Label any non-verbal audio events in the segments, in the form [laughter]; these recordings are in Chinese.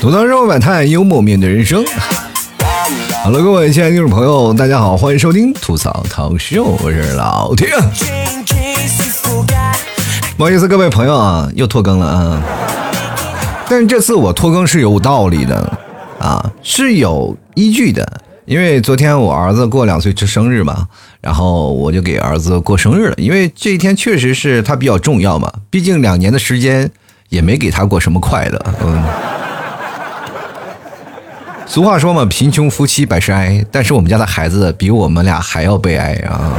吐槽生活百态，幽默面对人生。Hello，各位亲爱的听众朋友，大家好，欢迎收听吐槽涛秀，我是老铁。不好意思，各位朋友啊，又拖更了啊。但是这次我拖更是有道理的啊，是有依据的。因为昨天我儿子过两岁生日嘛，然后我就给儿子过生日了。因为这一天确实是他比较重要嘛，毕竟两年的时间也没给他过什么快乐，嗯。俗话说嘛，贫穷夫妻百事哀，但是我们家的孩子比我们俩还要悲哀啊！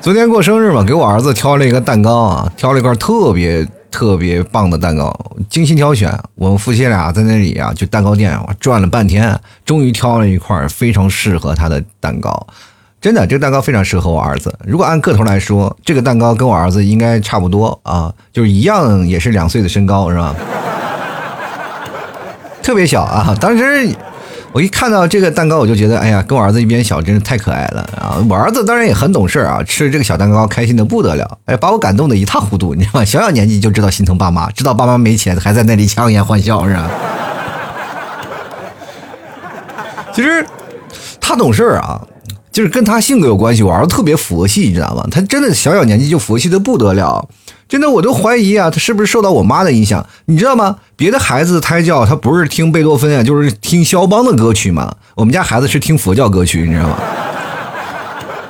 昨天过生日嘛，给我儿子挑了一个蛋糕啊，挑了一块特别特别棒的蛋糕，精心挑选。我们夫妻俩在那里啊，就蛋糕店转了半天，终于挑了一块非常适合他的蛋糕。真的，这个蛋糕非常适合我儿子。如果按个头来说，这个蛋糕跟我儿子应该差不多啊，就是一样，也是两岁的身高，是吧？特别小啊！当时我一看到这个蛋糕，我就觉得，哎呀，跟我儿子一边小，真是太可爱了啊！我儿子当然也很懂事啊，吃这个小蛋糕开心的不得了，哎，把我感动的一塌糊涂，你知道吗？小小年纪就知道心疼爸妈，知道爸妈没钱，还在那里强颜欢笑，是吧？[laughs] 其实他懂事啊，就是跟他性格有关系。我儿子特别佛系，你知道吗？他真的小小年纪就佛系的不得了。真的，我都怀疑啊，他是不是受到我妈的影响？你知道吗？别的孩子胎教，他不是听贝多芬啊，就是听肖邦的歌曲嘛。我们家孩子是听佛教歌曲，你知道吗？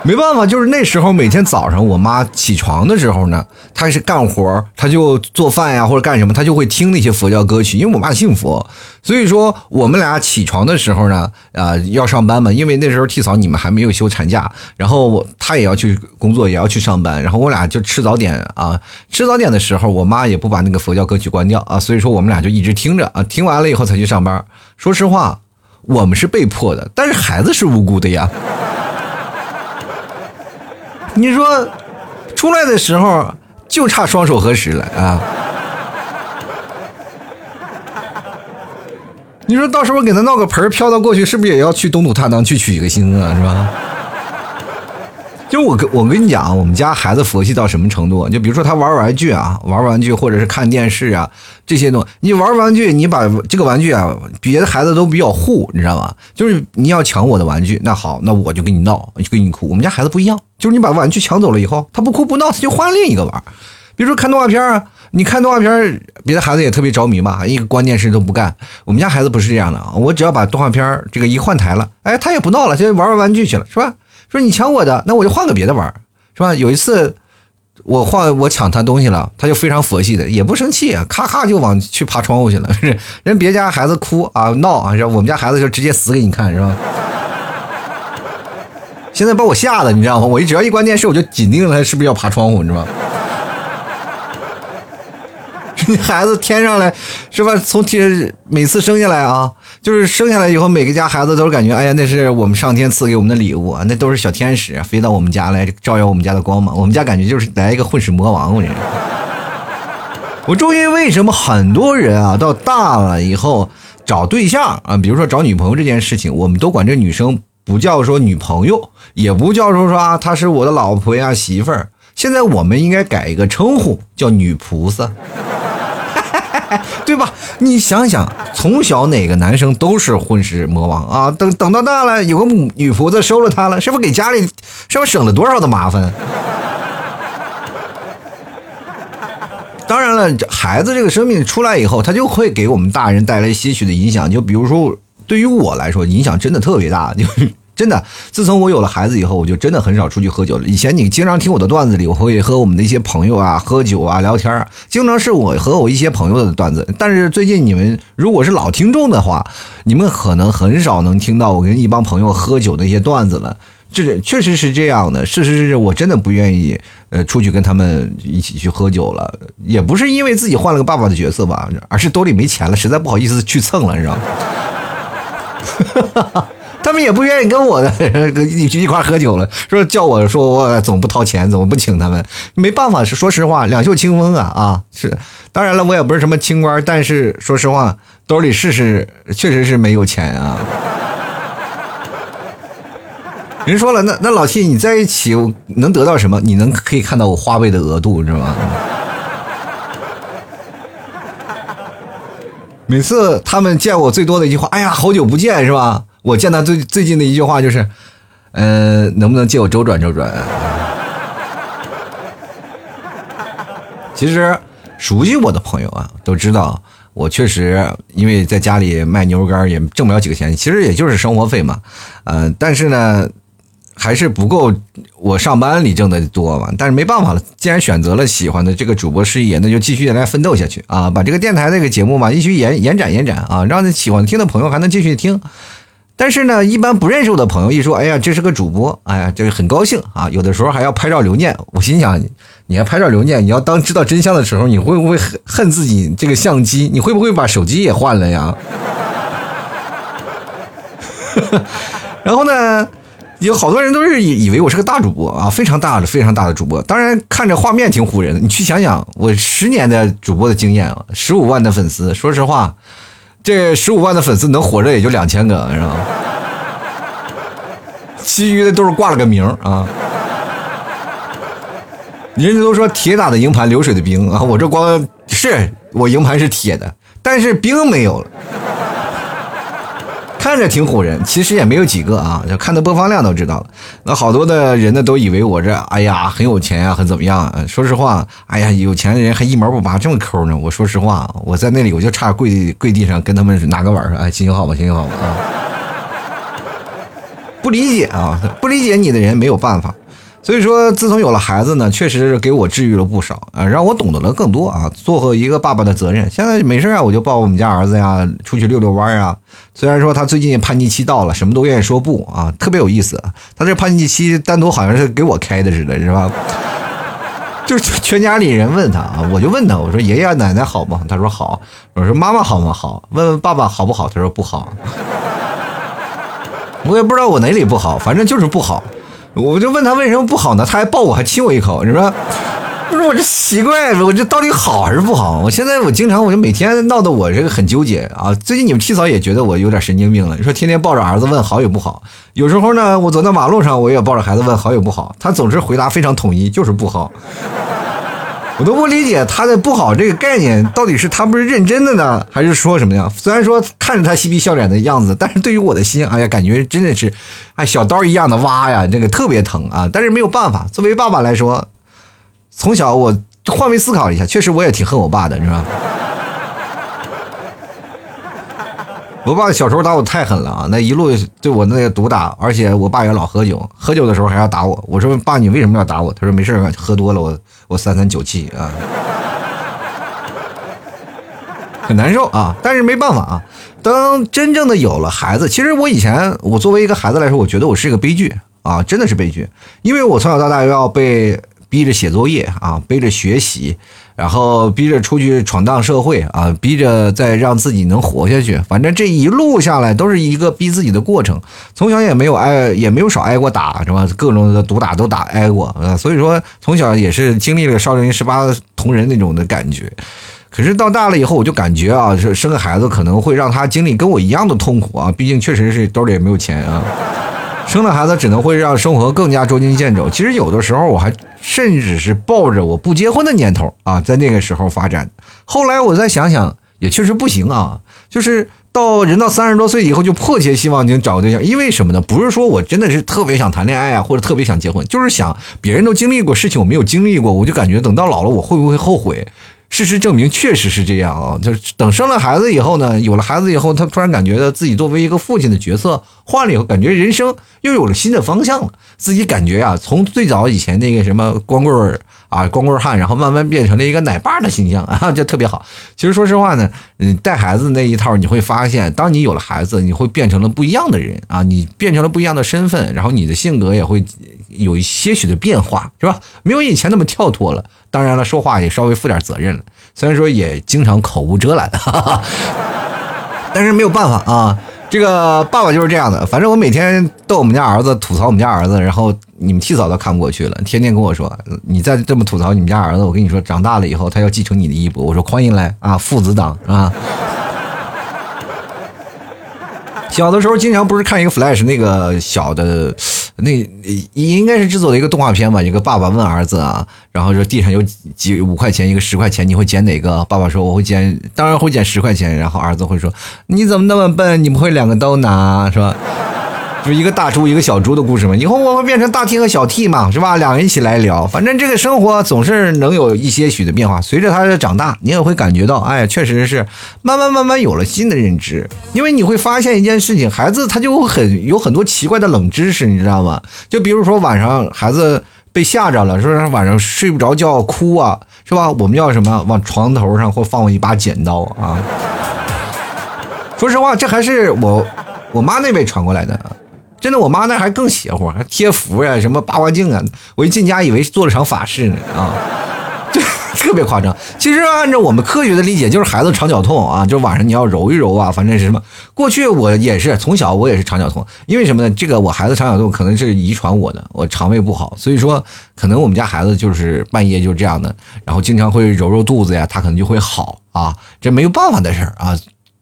没办法，就是那时候每天早上我妈起床的时候呢，她是干活，她就做饭呀或者干什么，她就会听那些佛教歌曲。因为我妈信佛，所以说我们俩起床的时候呢，啊要上班嘛。因为那时候替嫂你们还没有休产假，然后她也要去工作，也要去上班，然后我俩就吃早点啊。吃早点的时候，我妈也不把那个佛教歌曲关掉啊，所以说我们俩就一直听着啊，听完了以后才去上班。说实话，我们是被迫的，但是孩子是无辜的呀。你说，出来的时候就差双手合十了啊！你说到时候给他闹个盆飘到过去，是不是也要去东土大唐去取一个经啊？是吧？就我跟我跟你讲，我们家孩子佛系到什么程度？就比如说他玩玩具啊，玩玩具或者是看电视啊，这些东西，你玩玩具，你把这个玩具啊，别的孩子都比较护，你知道吗？就是你要抢我的玩具，那好，那我就跟你闹，就跟你哭。我们家孩子不一样，就是你把玩具抢走了以后，他不哭不闹，他就换另一个玩。比如说看动画片啊，你看动画片，别的孩子也特别着迷嘛，一个关键事都不干。我们家孩子不是这样的，我只要把动画片这个一换台了，哎，他也不闹了，就玩玩玩具去了，是吧？说你抢我的，那我就换个别的玩，是吧？有一次我换我抢他东西了，他就非常佛系的，也不生气，咔咔就往去爬窗户去了。人别家孩子哭啊闹啊，我们家孩子就直接死给你看，是吧？现在把我吓的，你知道吗？我一只要一关电视，我就紧盯着他是不是要爬窗户，你知道吗？[laughs] 那孩子天上来是吧？从天每次生下来啊，就是生下来以后，每个家孩子都是感觉，哎呀，那是我们上天赐给我们的礼物啊，那都是小天使飞到我们家来照耀我们家的光芒。我们家感觉就是来一个混世魔王，我这。我终于为什么很多人啊，到大了以后找对象啊，比如说找女朋友这件事情，我们都管这女生不叫说女朋友，也不叫说说啊，她是我的老婆呀媳妇儿。现在我们应该改一个称呼，叫女菩萨。[laughs] 对吧？你想想，从小哪个男生都是混世魔王啊？等等到大了，有个女菩萨收了他了，是不是给家里是不是省了多少的麻烦？[laughs] 当然了，孩子这个生命出来以后，他就会给我们大人带来些许的影响。就比如说，对于我来说，影响真的特别大。就真的，自从我有了孩子以后，我就真的很少出去喝酒了。以前你经常听我的段子里，我会和我们的一些朋友啊喝酒啊聊天啊，经常是我和我一些朋友的段子。但是最近你们如果是老听众的话，你们可能很少能听到我跟一帮朋友喝酒的一些段子了。这确实是这样的，事实是我真的不愿意呃出去跟他们一起去喝酒了，也不是因为自己换了个爸爸的角色吧，而是兜里没钱了，实在不好意思去蹭了，你知道吗？他们也不愿意跟我的 [laughs] 一一块喝酒了，说叫我说我总不掏钱，怎么不请他们？没办法，是说实话，两袖清风啊啊！是，当然了，我也不是什么清官，但是说实话，兜里是是确实是没有钱啊。[laughs] 人说了，那那老七，你在一起能得到什么？你能可以看到我花呗的额度，是吗？每次他们见我最多的一句话，哎呀，好久不见，是吧？我见他最最近的一句话就是，嗯，能不能借我周转周转？[laughs] 其实熟悉我的朋友啊，都知道我确实因为在家里卖牛肉干也挣不了几个钱，其实也就是生活费嘛，嗯，但是呢。还是不够我上班里挣的多嘛，但是没办法了，既然选择了喜欢的这个主播事业，那就继续来奋斗下去啊！把这个电台这个节目嘛，继续延延展延展啊，让喜欢听的朋友还能继续听。但是呢，一般不认识我的朋友一说，哎呀，这是个主播，哎呀，这个很高兴啊，有的时候还要拍照留念。我心想，你还拍照留念，你要当知道真相的时候，你会不会恨恨自己这个相机？你会不会把手机也换了呀？[laughs] 然后呢？有好多人都是以以为我是个大主播啊，非常大的、非常大的主播。当然，看着画面挺唬人的。你去想想，我十年的主播的经验啊，十五万的粉丝。说实话，这十五万的粉丝能活着也就两千个，是吧？其余的都是挂了个名啊。人家都说铁打的营盘流水的兵啊，我这光是我营盘是铁的，但是兵没有了。看着挺唬人，其实也没有几个啊，就看的播放量都知道了。那好多的人呢，都以为我这哎呀很有钱呀，很怎么样？说实话，哎呀，有钱的人还一毛不拔，这么抠呢。我说实话，我在那里我就差跪跪地上跟他们拿个碗说，哎，行行好吧，行行好吧啊。不理解啊，不理解你的人没有办法。所以说，自从有了孩子呢，确实给我治愈了不少啊，让我懂得了更多啊，做好一个爸爸的责任。现在没事啊，我就抱我们家儿子呀，出去遛遛弯啊。虽然说他最近叛逆期到了，什么都愿意说不啊，特别有意思。他这叛逆期单独好像是给我开的似的，是吧？[laughs] 就是全家里人问他啊，我就问他，我说爷爷奶奶好吗？他说好。我说妈妈好吗？好。问问爸爸好不好？他说不好。[laughs] 我也不知道我哪里不好，反正就是不好。我就问他为什么不好呢？他还抱我，还亲我一口，你说，不是我这奇怪，我这到底好还是不好？我现在我经常我就每天闹得我这个很纠结啊。最近你们七嫂也觉得我有点神经病了，你说天天抱着儿子问好与不好，有时候呢我走在马路上我也抱着孩子问好与不好，他总是回答非常统一，就是不好。我都不理解他的不好这个概念到底是他不是认真的呢，还是说什么呀？虽然说看着他嬉皮笑脸的样子，但是对于我的心，哎呀，感觉真的是，哎，小刀一样的挖呀，这个特别疼啊！但是没有办法，作为爸爸来说，从小我换位思考一下，确实我也挺恨我爸的，是吧？[laughs] 我爸小时候打我太狠了啊！那一路对我那个毒打，而且我爸也老喝酒，喝酒的时候还要打我。我说爸，你为什么要打我？他说没事喝多了我我三三九七啊，很难受啊。但是没办法啊，当真正的有了孩子，其实我以前我作为一个孩子来说，我觉得我是一个悲剧啊，真的是悲剧，因为我从小到大要被逼着写作业啊，背着学习。然后逼着出去闯荡社会啊，逼着再让自己能活下去。反正这一路下来都是一个逼自己的过程。从小也没有挨，也没有少挨过打，是吧？各种的毒打都打挨过啊。所以说从小也是经历了少林十八铜人那种的感觉。可是到大了以后，我就感觉啊，生生个孩子可能会让他经历跟我一样的痛苦啊。毕竟确实是兜里也没有钱啊。生了孩子只能会让生活更加捉襟见肘。其实有的时候我还甚至是抱着我不结婚的念头啊，在那个时候发展。后来我再想想，也确实不行啊。就是到人到三十多岁以后，就迫切希望能找个对象。因为什么呢？不是说我真的是特别想谈恋爱啊，或者特别想结婚，就是想别人都经历过事情，我没有经历过，我就感觉等到老了我会不会后悔？事实证明，确实是这样啊！就是等生了孩子以后呢，有了孩子以后，他突然感觉到自己作为一个父亲的角色换了以后，感觉人生又有了新的方向了。自己感觉啊，从最早以前那个什么光棍儿啊，光棍汉，然后慢慢变成了一个奶爸的形象啊，[laughs] 就特别好。其实说实话呢，嗯，带孩子那一套，你会发现，当你有了孩子，你会变成了不一样的人啊，你变成了不一样的身份，然后你的性格也会有一些许的变化，是吧？没有以前那么跳脱了。当然了，说话也稍微负点责任了，虽然说也经常口无遮拦，[laughs] 哈哈，但是没有办法啊。这个爸爸就是这样的，反正我每天逗我们家儿子，吐槽我们家儿子，然后你们替嫂都看不过去了，天天跟我说，你再这么吐槽你们家儿子，我跟你说，长大了以后他要继承你的衣钵。我说欢迎来啊，父子档啊。小的时候经常不是看一个 Flash 那个小的。那应该是制作的一个动画片吧。一个爸爸问儿子啊，然后说地上有几五块钱，一个十块钱，你会捡哪个？爸爸说我会捡，当然会捡十块钱。然后儿子会说你怎么那么笨？你不会两个都拿是吧？就一个大猪一个小猪的故事嘛，以后我会变成大 T 和小 T 嘛，是吧？两人一起来聊，反正这个生活总是能有一些许的变化。随着他的长大，你也会感觉到，哎，确实是慢慢慢慢有了新的认知。因为你会发现一件事情，孩子他就会很有很多奇怪的冷知识，你知道吗？就比如说晚上孩子被吓着了，说晚上睡不着觉哭啊，是吧？我们要什么？往床头上或放一把剪刀啊。说实话，这还是我我妈那辈传过来的。真的，我妈那还更邪乎，还贴符呀，什么八卦镜啊！我一进家以为做了场法事呢啊，[laughs] 就 [laughs] 特别夸张。其实按照我们科学的理解，就是孩子肠绞痛啊，就晚上你要揉一揉啊，反正是什么。过去我也是从小我也是肠绞痛，因为什么呢？这个我孩子肠绞痛可能是遗传我的，我肠胃不好，所以说可能我们家孩子就是半夜就这样的，然后经常会揉揉肚子呀，他可能就会好啊，这没有办法的事儿啊。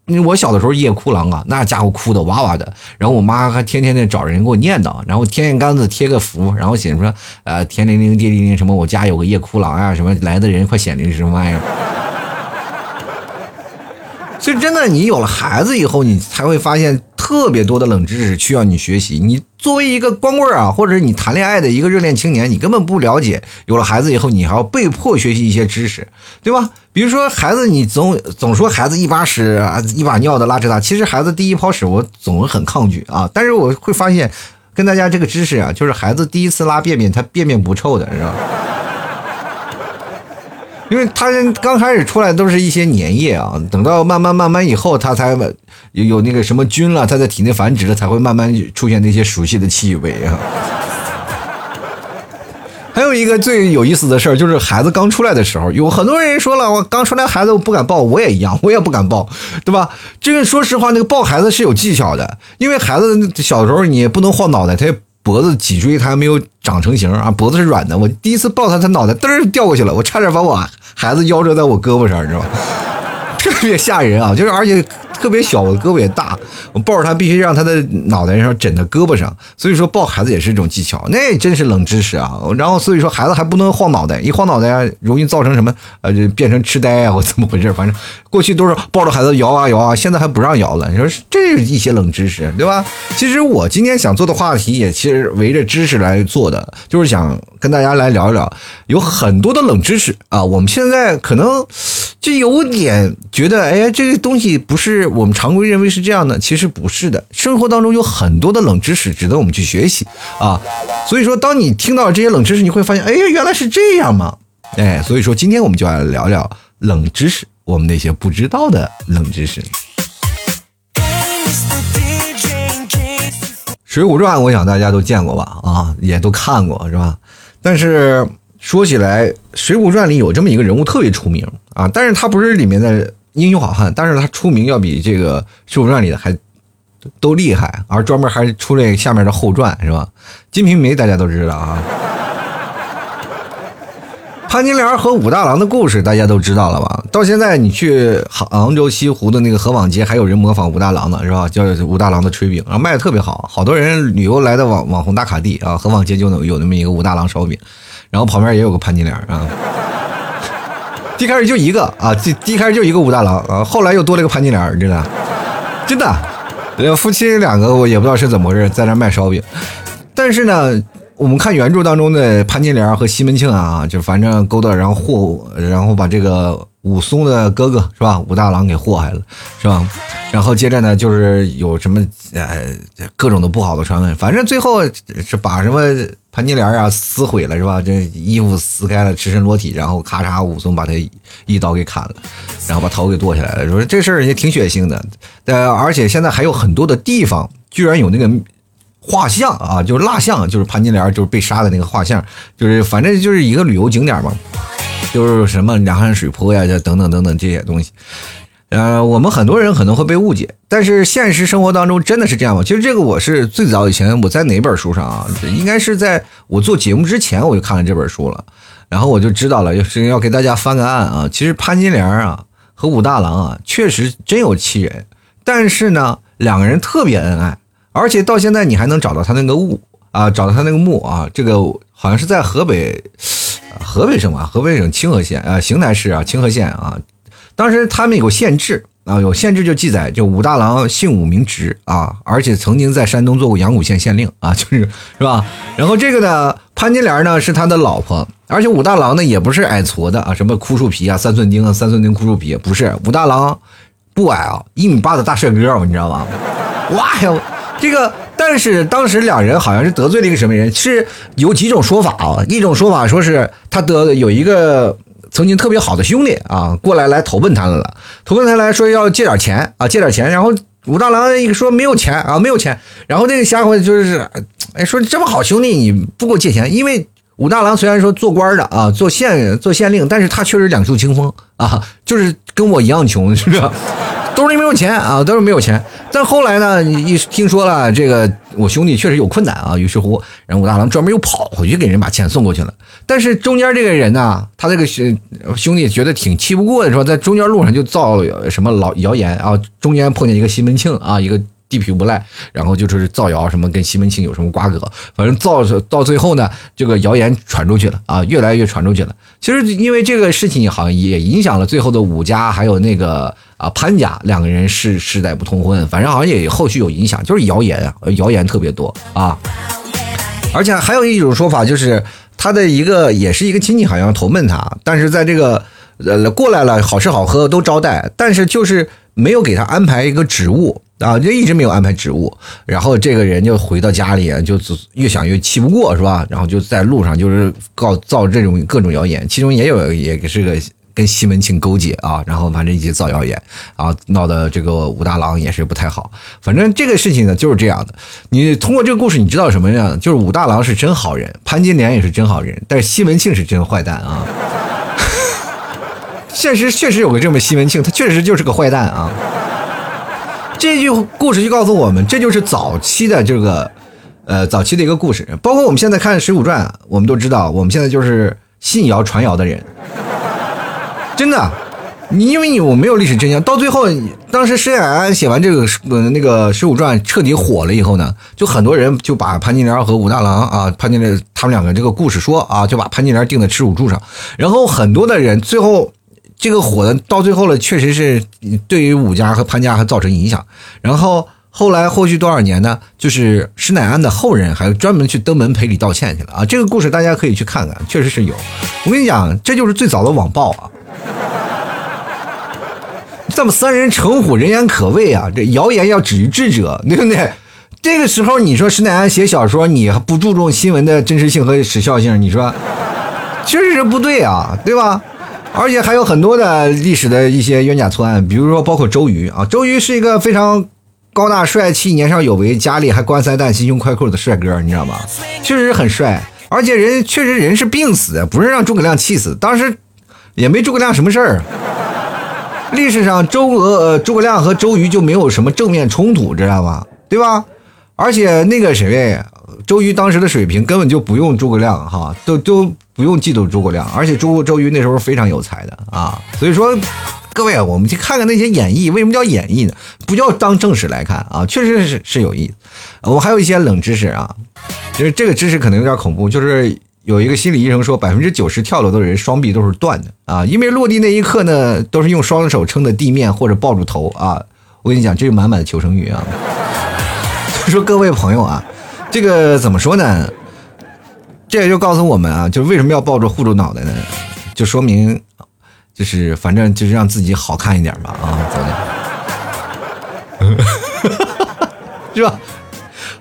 因为我小的时候夜哭狼啊，那家伙哭的哇哇的，然后我妈还天天的找人给我念叨，然后天天杆子贴个符，然后写说呃天灵灵地灵灵什么，我家有个夜哭狼啊，什么来的人快显灵什么玩意儿。所以真的，你有了孩子以后，你才会发现特别多的冷知识需要你学习。你作为一个光棍啊，或者你谈恋爱的一个热恋青年，你根本不了解。有了孩子以后，你还要被迫学习一些知识，对吧？比如说孩子，你总总说孩子一把屎啊，一把尿的拉扯大。其实孩子第一泡屎，我总是很抗拒啊。但是我会发现，跟大家这个知识啊，就是孩子第一次拉便便，他便便不臭的，是吧？因为他刚开始出来都是一些粘液啊，等到慢慢慢慢以后，他才有有那个什么菌了，他在体内繁殖了，才会慢慢出现那些熟悉的气味啊。还有一个最有意思的事儿，就是孩子刚出来的时候，有很多人说了，我刚出来孩子我不敢抱，我也一样，我也不敢抱，对吧？这个说实话，那个抱孩子是有技巧的，因为孩子小时候你不能晃脑袋，他也。脖子脊椎它还没有长成型啊，脖子是软的。我第一次抱他，他脑袋嘚儿掉过去了，我差点把我孩子夭折在我胳膊上，你知道吗？特别吓人啊！[laughs] 就是而且。特别小，我的胳膊也大，我抱着他必须让他的脑袋上枕在胳膊上，所以说抱孩子也是一种技巧，那真是冷知识啊！然后所以说孩子还不能晃脑袋，一晃脑袋容易造成什么呃，就变成痴呆啊或怎么回事？反正过去都是抱着孩子摇啊摇啊，现在还不让摇了。你说这是一些冷知识，对吧？其实我今天想做的话题也其实围着知识来做的，就是想跟大家来聊一聊，有很多的冷知识啊，我们现在可能就有点觉得，哎，这个东西不是。我们常规认为是这样的，其实不是的。生活当中有很多的冷知识值得我们去学习啊。所以说，当你听到这些冷知识，你会发现，哎，原来是这样吗？哎，所以说今天我们就来聊聊冷知识，我们那些不知道的冷知识。《水浒传》，我想大家都见过吧？啊，也都看过是吧？但是说起来，《水浒传》里有这么一个人物特别出名啊，但是他不是里面的。英雄好汉，但是他出名要比这个《水浒传》里的还都厉害，而专门还出了下面的后传是吧？金瓶梅大家都知道啊，潘金莲和武大郎的故事大家都知道了吧？到现在你去杭州西湖的那个河坊街，还有人模仿武大郎呢，是吧？叫武大郎的炊饼，然后卖的特别好，好多人旅游来的网网红打卡地啊，河坊街就能有那么一个武大郎烧饼，然后旁边也有个潘金莲啊。[laughs] 一开始就一个啊，第一开始就一个武大郎啊，后来又多了一个潘金莲，真的，真的，夫妻两个我也不知道是怎么回事，在那卖烧饼。但是呢，我们看原著当中的潘金莲和西门庆啊，就反正勾搭，然后祸，然后把这个武松的哥哥是吧，武大郎给祸害了，是吧？然后接着呢，就是有什么呃各种的不好的传闻，反正最后是把什么。潘金莲啊，撕毁了是吧？这衣服撕开了，赤身裸体，然后咔嚓，武松把他一刀给砍了，然后把头给剁下来了。说这事儿也挺血腥的，呃，而且现在还有很多的地方居然有那个画像啊，就是蜡像，就是潘金莲就是被杀的那个画像，就是反正就是一个旅游景点嘛，就是什么两汉水泊呀，这等等等等这些东西。呃，我们很多人可能会被误解，但是现实生活当中真的是这样吗？其实这个我是最早以前我在哪本书上啊？应该是在我做节目之前我就看了这本书了，然后我就知道了，是要给大家翻个案啊。其实潘金莲啊和武大郎啊确实真有其人，但是呢两个人特别恩爱，而且到现在你还能找到他那个墓啊，找到他那个墓啊，这个好像是在河北，河北省吧，河北省清河县啊，邢台市啊，清河县啊。当时他们有县志啊，有县志就记载，就武大郎姓武名直啊，而且曾经在山东做过阳谷县县令啊，[laughs] 就是是吧？然后这个呢，潘金莲呢是他的老婆，而且武大郎呢也不是矮矬的啊，什么枯树皮啊，三寸钉啊，三寸钉枯树皮，不是武大郎不矮啊，一米八的大帅哥，你知道吗？哇呀，这个。但是当时两人好像是得罪了一个什么人，是有几种说法啊？一种说法说是他得有一个曾经特别好的兄弟啊，过来来投奔他了，投奔他来说要借点钱啊，借点钱。然后武大郎一说没有钱啊，没有钱。然后那个家伙就是，哎，说这么好兄弟你不给我借钱？因为武大郎虽然说做官的啊，做县做县令，但是他确实两袖清风啊，就是跟我一样穷，是不是？兜里没有钱啊，兜里没有钱。但后来呢，一听说了这个我兄弟确实有困难啊，于是乎，然后武大郎专门又跑回去给人把钱送过去了。但是中间这个人呢，他这个兄兄弟觉得挺气不过的，说在中间路上就造什么老谣言啊，中间碰见一个西门庆啊，一个。地痞无赖，然后就是造谣什么跟西门庆有什么瓜葛，反正造到最后呢，这个谣言传出去了啊，越来越传出去了。其实因为这个事情，好像也影响了最后的武家还有那个啊潘家两个人是世代不通婚，反正好像也后续有影响，就是谣言啊，谣言特别多啊。而且还有一种说法，就是他的一个也是一个亲戚，好像投奔他，但是在这个呃过来了，好吃好喝都招待，但是就是没有给他安排一个职务。啊，就一直没有安排职务，然后这个人就回到家里，就越想越气不过，是吧？然后就在路上就是告造这种各种谣言，其中也有也是个跟西门庆勾结啊，然后反正一起造谣言，然后闹得这个武大郎也是不太好。反正这个事情呢就是这样的。你通过这个故事，你知道什么样？就是武大郎是真好人，潘金莲也是真好人，但是西门庆是真坏蛋啊。[laughs] 现实确实有个这么西门庆，他确实就是个坏蛋啊。这句故事就告诉我们，这就是早期的这个，呃，早期的一个故事。包括我们现在看《水浒传》，我们都知道，我们现在就是信谣传谣的人。真的，你因为你我没有历史真相，到最后，当时施耐庵写完这个呃那个《水浒传》彻底火了以后呢，就很多人就把潘金莲和武大郎啊，潘金莲他们两个这个故事说啊，就把潘金莲定在耻辱柱上，然后很多的人最后。这个火的到最后了，确实是对于武家和潘家还造成影响。然后后来后续多少年呢？就是施耐庵的后人还专门去登门赔礼道歉去了啊！这个故事大家可以去看看，确实是有。我跟你讲，这就是最早的网暴啊！[laughs] 这么三人成虎，人言可畏啊！这谣言要止于智者，对不对？这个时候你说施耐庵写小说，你还不注重新闻的真实性和时效性，你说确实是不对啊，对吧？而且还有很多的历史的一些冤假错案，比如说包括周瑜啊，周瑜是一个非常高大帅气、年少有为、家里还官三代、心胸宽阔的帅哥，你知道吗？确实很帅，而且人确实人是病死的，不是让诸葛亮气死，当时也没诸葛亮什么事儿。历史上周呃诸葛亮和周瑜就没有什么正面冲突，知道吧？对吧？而且那个谁。周瑜当时的水平根本就不用诸葛亮哈，都都不用嫉妒诸葛亮，而且周周瑜那时候非常有才的啊，所以说，各位我们去看看那些演绎，为什么叫演绎呢？不叫当正史来看啊，确实是是有意思。我还有一些冷知识啊，就是这个知识可能有点恐怖，就是有一个心理医生说，百分之九十跳楼的人双臂都是断的啊，因为落地那一刻呢，都是用双手撑着地面或者抱住头啊。我跟你讲，这是满满的求生欲啊。[laughs] 所以说，各位朋友啊。这个怎么说呢？这也就告诉我们啊，就是为什么要抱着护住脑袋呢？就说明，就是反正就是让自己好看一点吧啊，走的，[laughs] 是吧？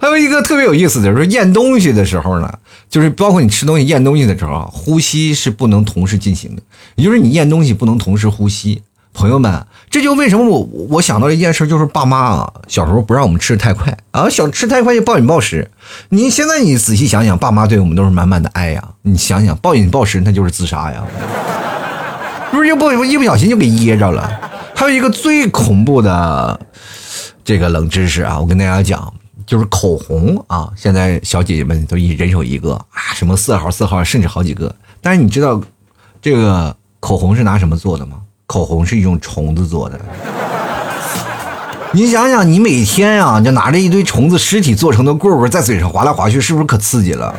还有一个特别有意思的，说咽东西的时候呢，就是包括你吃东西咽东西的时候，呼吸是不能同时进行的，也就是你咽东西不能同时呼吸。朋友们，这就为什么我我想到一件事，就是爸妈啊，小时候不让我们吃的太快啊，小吃太快就暴饮暴食。你现在你仔细想想，爸妈对我们都是满满的爱呀。你想想，暴饮暴食那就是自杀呀，不是？又不一不小心就给噎着了。还有一个最恐怖的这个冷知识啊，我跟大家讲，就是口红啊，现在小姐姐们都一人手一个啊，什么四号、四号，甚至好几个。但是你知道这个口红是拿什么做的吗？口红是一种虫子做的，你想想，你每天啊，就拿着一堆虫子尸体做成的棍棍在嘴上划来划去，是不是可刺激了？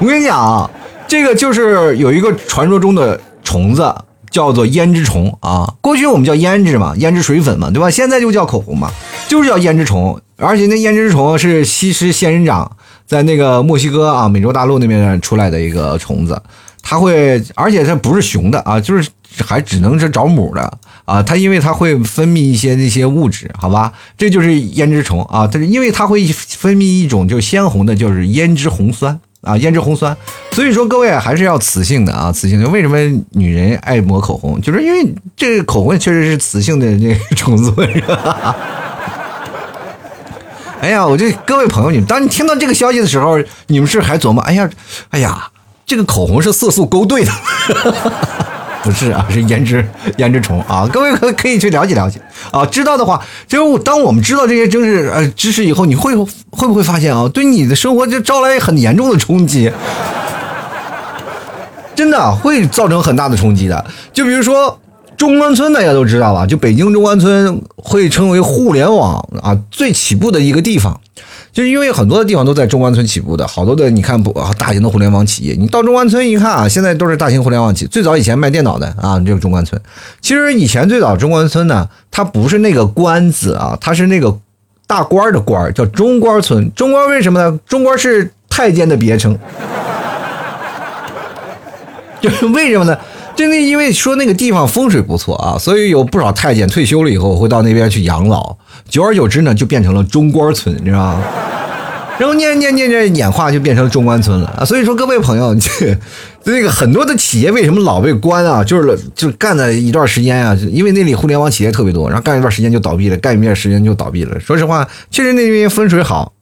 我跟你讲啊，这个就是有一个传说中的虫子，叫做胭脂虫啊。过去我们叫胭脂嘛，胭脂水粉嘛，对吧？现在就叫口红嘛，就是叫胭脂虫。而且那胭脂虫是西施仙人掌在那个墨西哥啊，美洲大陆那边出来的一个虫子，它会，而且它不是雄的啊，就是还只能是找母的。啊，它因为它会分泌一些那些物质，好吧，这就是胭脂虫啊。它是因为它会分泌一种就鲜红的，就是胭脂红酸啊，胭脂红酸。所以说各位还是要雌性的啊，雌性的。为什么女人爱抹口红？就是因为这个口红确实是雌性的那种子。[laughs] 哎呀，我就各位朋友，你们当你听到这个消息的时候，你们是还琢磨？哎呀，哎呀，这个口红是色素勾兑的。不是啊，是颜值，颜值虫啊！各位可可以去了解了解啊。知道的话，就是当我们知道这些知识呃知识以后，你会会不会发现啊，对你的生活就招来很严重的冲击？[laughs] 真的会造成很大的冲击的。就比如说中关村，大家都知道吧？就北京中关村会称为互联网啊最起步的一个地方。就是因为很多的地方都在中关村起步的，好多的你看不大型的互联网企业，你到中关村一看啊，现在都是大型互联网企业。最早以前卖电脑的啊，这个中关村。其实以前最早中关村呢，它不是那个官字啊，它是那个大官的官，叫中关村。中关为什么呢？中关是太监的别称。就是为什么呢？真的因为说那个地方风水不错啊，所以有不少太监退休了以后会到那边去养老。久而久之呢，就变成了中关村，你知道吗？[laughs] 然后念念念念演化就变成中关村了啊！所以说各位朋友，[laughs] 这这个很多的企业为什么老被关啊？就是就干了一段时间啊，因为那里互联网企业特别多，然后干一段时间就倒闭了，干一段时间就倒闭了。说实话，确实那边风水好，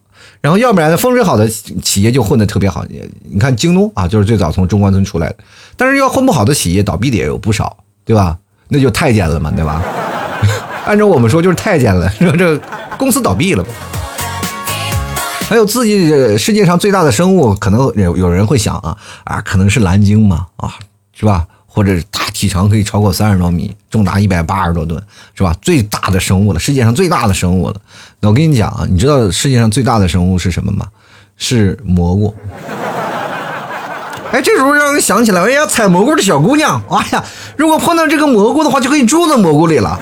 然后要不然风水好的企业就混得特别好。你看京东啊，就是最早从中关村出来的，但是要混不好的企业倒闭的也有不少，对吧？那就太监了嘛，对吧？[laughs] 按照我们说就是太监了，说这公司倒闭了。还有自己世界上最大的生物，可能有有人会想啊啊，可能是蓝鲸嘛啊，是吧？或者大体长可以超过三十多米，重达一百八十多吨，是吧？最大的生物了，世界上最大的生物了。那我跟你讲啊，你知道世界上最大的生物是什么吗？是蘑菇。哎，这时候让人想起来，哎呀，采蘑菇的小姑娘，哎呀，如果碰到这个蘑菇的话，就可以住在蘑菇里了。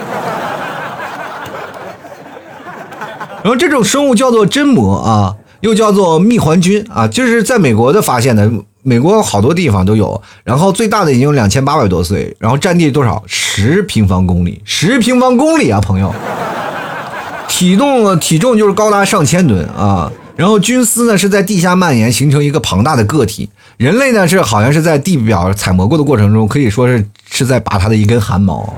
然后这种生物叫做真蘑啊，又叫做蜜环菌啊，就是在美国的发现的，美国好多地方都有。然后最大的已经有两千八百多岁，然后占地多少？十平方公里，十平方公里啊，朋友。体重体重就是高达上千吨啊。然后菌丝呢是在地下蔓延，形成一个庞大的个体。人类呢是好像是在地表采蘑菇的过程中，可以说是是在拔它的一根汗毛，[laughs]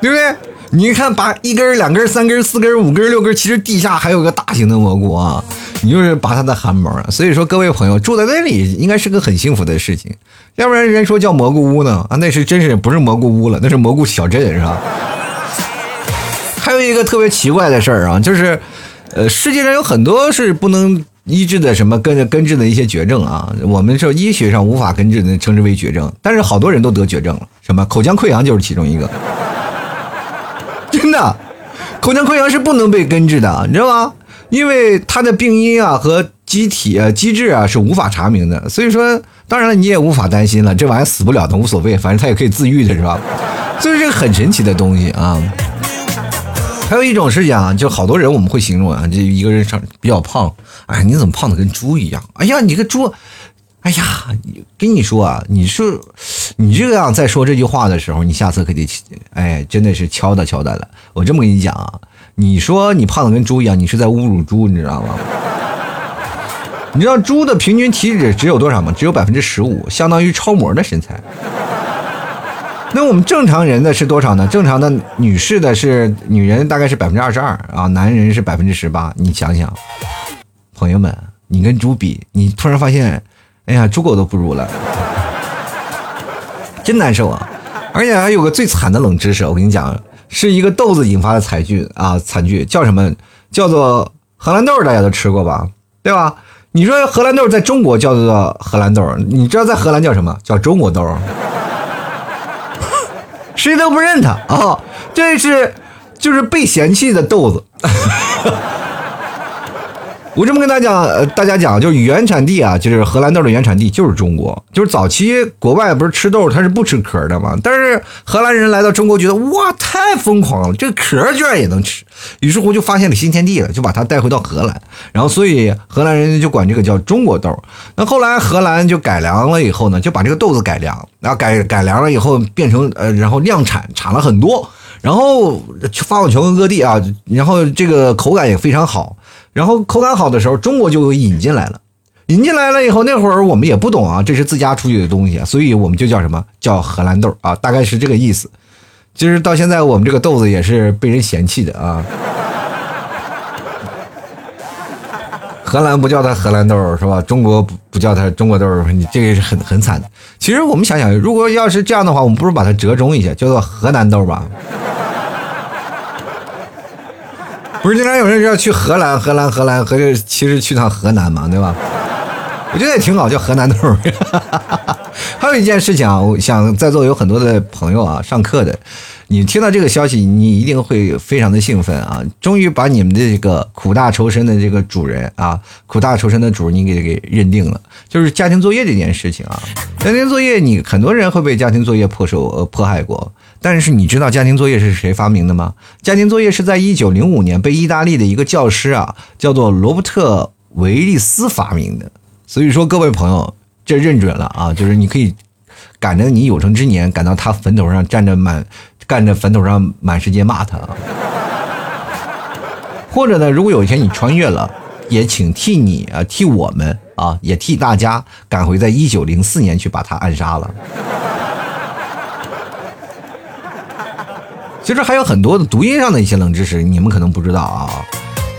对不对？你看，拔一根、两根、三根、四根、五根、六根，其实地下还有个大型的蘑菇啊！你就是拔它的汗毛！所以说，各位朋友住在那里应该是个很幸福的事情，要不然人说叫蘑菇屋呢啊，那是真是不是蘑菇屋了，那是蘑菇小镇是吧？还有一个特别奇怪的事儿啊，就是，呃，世界上有很多是不能医治的什么根根治的一些绝症啊，我们说医学上无法根治的，称之为绝症，但是好多人都得绝症了，什么口腔溃疡就是其中一个。[laughs] 真的，口腔溃疡是不能被根治的，你知道吗？因为它的病因啊和机体啊机制啊是无法查明的，所以说，当然了，你也无法担心了，这玩意儿死不了的无所谓，反正它也可以自愈的，是吧？所以这个很神奇的东西啊。还有一种是讲，就好多人我们会形容啊，这一个人上比较胖，哎，你怎么胖的跟猪一样？哎呀，你个猪！哎呀，跟你说啊，你说你这样在说这句话的时候，你下次可得，哎，真的是敲打敲打了。我这么跟你讲啊，你说你胖的跟猪一样，你是在侮辱猪，你知道吗？你知道猪的平均体脂只有多少吗？只有百分之十五，相当于超模的身材。[laughs] 那我们正常人的是多少呢？正常的女士的是女人大概是百分之二十二啊，男人是百分之十八。你想想，朋友们，你跟猪比，你突然发现。哎呀，猪狗都不如了，[laughs] 真难受啊！而且还有个最惨的冷知识，我跟你讲，是一个豆子引发的惨剧啊，惨剧叫什么？叫做荷兰豆，大家都吃过吧？对吧？你说荷兰豆在中国叫做荷兰豆，你知道在荷兰叫什么？叫中国豆。谁都不认他啊！这是就是被嫌弃的豆子。[laughs] 我这么跟大家讲，呃，大家讲，就是原产地啊，就是荷兰豆的原产地就是中国。就是早期国外不是吃豆它是不吃壳的嘛，但是荷兰人来到中国觉得哇太疯狂了，这个壳居然也能吃，于是乎就发现了新天地了，就把它带回到荷兰。然后所以荷兰人就管这个叫中国豆。那后来荷兰就改良了以后呢，就把这个豆子改良，然后改改良了以后变成呃，然后量产产了很多，然后发往全国各地啊，然后这个口感也非常好。然后口感好的时候，中国就引进来了。引进来了以后，那会儿我们也不懂啊，这是自家出去的东西，所以我们就叫什么叫荷兰豆啊，大概是这个意思。其实到现在，我们这个豆子也是被人嫌弃的啊。[laughs] 荷兰不叫它荷兰豆是吧？中国不不叫它中国豆，你这个是很很惨的。其实我们想想，如果要是这样的话，我们不如把它折中一下，叫做河南豆吧。不是经常有人要去荷兰，荷兰，荷兰，和这其实去趟河南嘛，对吧？我觉得也挺好，叫河南豆。[laughs] 还有一件事情啊，我想在座有很多的朋友啊，上课的，你听到这个消息，你一定会非常的兴奋啊！终于把你们的这个苦大仇深的这个主人啊，苦大仇深的主，你给给认定了，就是家庭作业这件事情啊。家庭作业，你很多人会被家庭作业迫受呃迫害过。但是你知道家庭作业是谁发明的吗？家庭作业是在一九零五年被意大利的一个教师啊，叫做罗伯特维利斯发明的。所以说，各位朋友，这认准了啊，就是你可以赶着你有生之年赶到他坟头上站着满，干着坟头上满世界骂他啊。[laughs] 或者呢，如果有一天你穿越了，也请替你啊，替我们啊，也替大家赶回在一九零四年去把他暗杀了。其实还有很多的读音上的一些冷知识，你们可能不知道啊。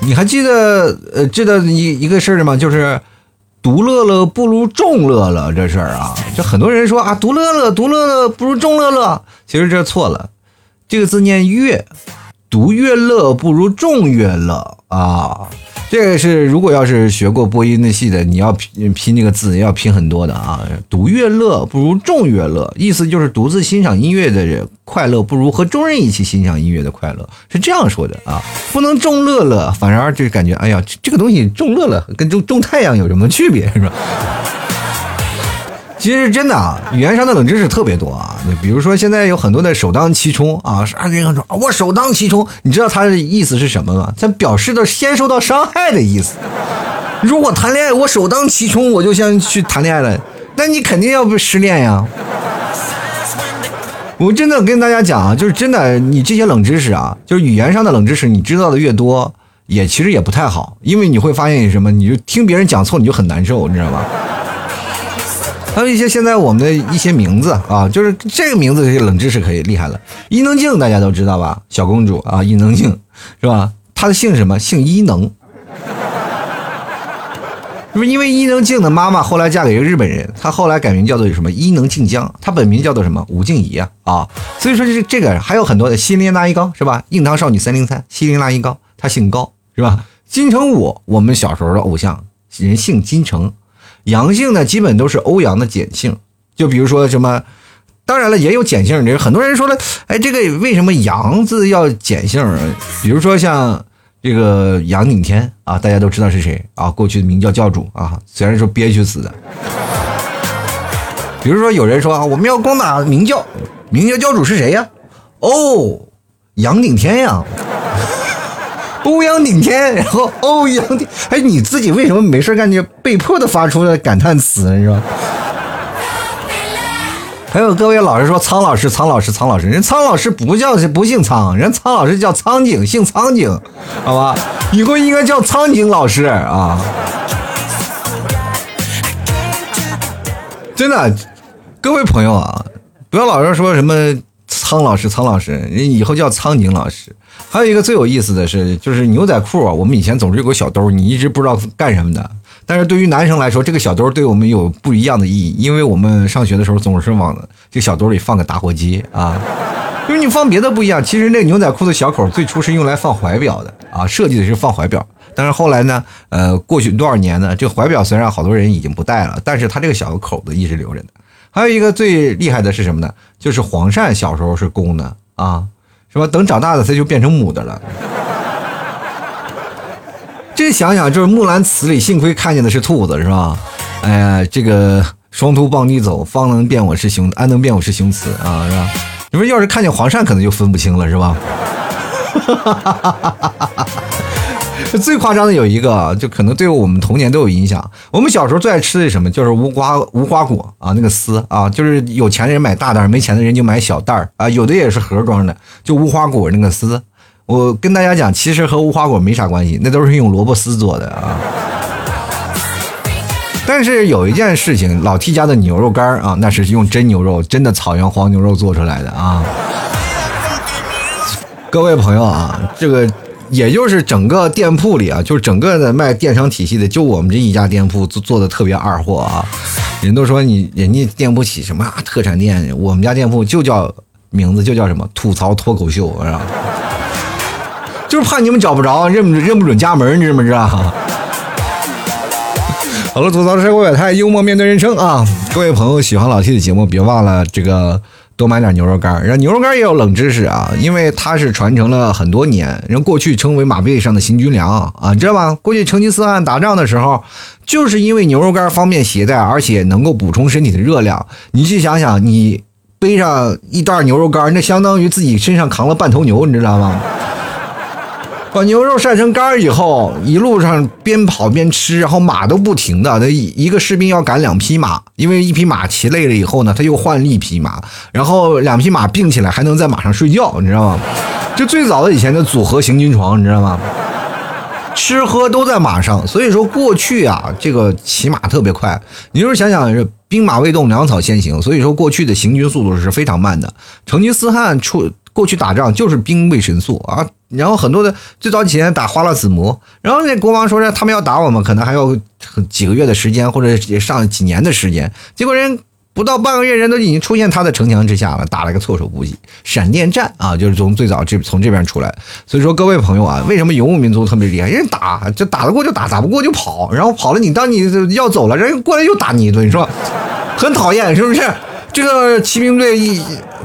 你还记得呃，记得一一个事儿吗？就是“独乐乐不如众乐乐”这事儿啊。就很多人说啊，“独乐乐，独乐乐不如众乐乐”，其实这错了。这个字念“乐”，“独乐乐不如众乐乐”啊。这个是，如果要是学过播音的戏的，你要拼拼那个字，要拼很多的啊。独乐乐不如众乐乐，意思就是独自欣赏音乐的人快乐，不如和众人一起欣赏音乐的快乐，是这样说的啊。不能众乐乐，反而就感觉，哎呀，这个东西众乐乐跟种种太阳有什么区别，是吧？其实真的啊，语言上的冷知识特别多啊。那比如说，现在有很多的首当其冲啊，啥人说我首当其冲，你知道他的意思是什么吗？他表示的先受到伤害的意思。如果谈恋爱我首当其冲，我就先去谈恋爱了，那你肯定要不失恋呀。我真的跟大家讲啊，就是真的，你这些冷知识啊，就是语言上的冷知识，你知道的越多，也其实也不太好，因为你会发现什么，你就听别人讲错，你就很难受，你知道吧？还有一些现在我们的一些名字啊，就是这个名字，这些冷知识可以厉害了。伊能静大家都知道吧？小公主啊，伊能静是吧？她的姓什么？姓伊能。不是因为伊能静的妈妈后来嫁给一个日本人，她后来改名叫做什么？伊能静江。她本名叫做什么？吴静怡啊啊。所以说这这个还有很多的西林娜依高是吧？硬糖少女三零三，西林娜依高，她姓高是吧？金城武，我们小时候的偶像，人姓金城。阳性呢，基本都是欧阳的碱性，就比如说什么，当然了，也有碱性。这很多人说了，哎，这个为什么杨字要碱性？比如说像这个杨顶天啊，大家都知道是谁啊？过去的明教教主啊，虽然说憋屈死的。比如说有人说啊，我们要攻打明教，明教教主是谁呀？哦，杨顶天呀。[laughs] 欧阳顶天，然后欧阳顶，哎，你自己为什么没事干就被迫的发出了感叹词，是吧？还有各位老师说苍老师，苍老师，苍老师，人苍老师不叫不姓苍，人苍老师叫苍井，姓苍井，好吧？[laughs] 以后应该叫苍井老师啊！真的，各位朋友啊，不要老是说什么苍老师，苍老师，人以后叫苍井老师。还有一个最有意思的是，就是牛仔裤啊，我们以前总是有个小兜，你一直不知道干什么的。但是对于男生来说，这个小兜对我们有不一样的意义，因为我们上学的时候总是往这小兜里放个打火机啊。因为你放别的不一样，其实那牛仔裤的小口最初是用来放怀表的啊，设计的是放怀表。但是后来呢，呃，过去多少年呢，这个怀表虽然好多人已经不戴了，但是它这个小口子一直留着呢。还有一个最厉害的是什么呢？就是黄鳝小时候是公的啊，是吧？等长大了它就变成母的了。这想想就是《木兰辞》里，幸亏看见的是兔子，是吧？哎呀，这个双兔傍地走，方能辨我是雄，安能辨我是雄雌啊，是吧？你说要是看见黄鳝，可能就分不清了，是吧？哈哈哈哈哈 [laughs] 最夸张的有一个，就可能对我们童年都有影响。我们小时候最爱吃的什么？就是无花无花果啊，那个丝啊，就是有钱的人买大袋，没钱的人就买小袋啊。有的也是盒装的，就无花果那个丝。我跟大家讲，其实和无花果没啥关系，那都是用萝卜丝做的啊。但是有一件事情，老 T 家的牛肉干啊，那是用真牛肉，真的草原黄牛肉做出来的啊。各位朋友啊，这个。也就是整个店铺里啊，就是整个的卖电商体系的，就我们这一家店铺做做的特别二货啊。人都说你人家店铺起什么特产店，我们家店铺就叫名字就叫什么吐槽脱口秀，是吧？就是怕你们找不着，认不认不准家门，你知不知道？好了，吐槽社会百态，幽默面对人生啊！各位朋友喜欢老 T 的节目，别忘了这个。多买点牛肉干，然后牛肉干也有冷知识啊，因为它是传承了很多年，人过去称为马背上的行军粮啊，知道吧？过去成吉思汗打仗的时候，就是因为牛肉干方便携带，而且能够补充身体的热量。你去想想，你背上一袋牛肉干，那相当于自己身上扛了半头牛，你知道吗？把牛肉晒成干儿以后，一路上边跑边吃，然后马都不停的。他一个士兵要赶两匹马，因为一匹马骑累了以后呢，他又换另一匹马，然后两匹马并起来还能在马上睡觉，你知道吗？就最早的以前的组合行军床，你知道吗？吃喝都在马上，所以说过去啊，这个骑马特别快。你就是想想，是兵马未动，粮草先行，所以说过去的行军速度是非常慢的。成吉思汗出。过去打仗就是兵为神速啊，然后很多的最早几年打花剌子模，然后那国王说他们要打我们，可能还要几个月的时间，或者上几年的时间，结果人不到半个月，人都已经出现他的城墙之下了，打了个措手不及，闪电战啊，就是从最早这从这边出来，所以说各位朋友啊，为什么游牧民族特别厉害？人打就打得过就打，打不过就跑，然后跑了你当你要走了，人过来又打你一顿，你说很讨厌是不是？这个骑兵队一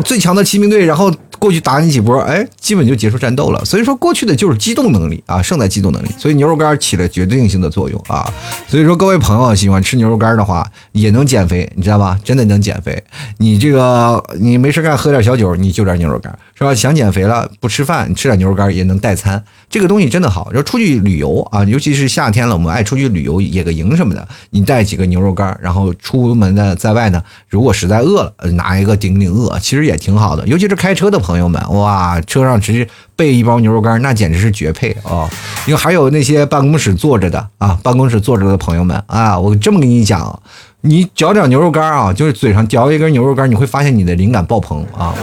最强的骑兵队，然后。过去打你几波，哎，基本就结束战斗了。所以说，过去的就是机动能力啊，胜在机动能力。所以牛肉干起了决定性的作用啊。所以说，各位朋友喜欢吃牛肉干的话，也能减肥，你知道吧？真的能减肥。你这个你没事干喝点小酒，你就点牛肉干，是吧？想减肥了不吃饭，吃点牛肉干也能代餐。这个东西真的好。要出去旅游啊，尤其是夏天了，我们爱出去旅游野个营什么的，你带几个牛肉干，然后出门的在外呢，如果实在饿了，拿一个顶顶饿，其实也挺好的。尤其是开车的朋友。们，哇，车上直接备一包牛肉干，那简直是绝配啊！因为还有那些办公室坐着的啊，办公室坐着的朋友们啊，我这么跟你讲，你嚼点牛肉干啊，就是嘴上嚼一根牛肉干，你会发现你的灵感爆棚啊！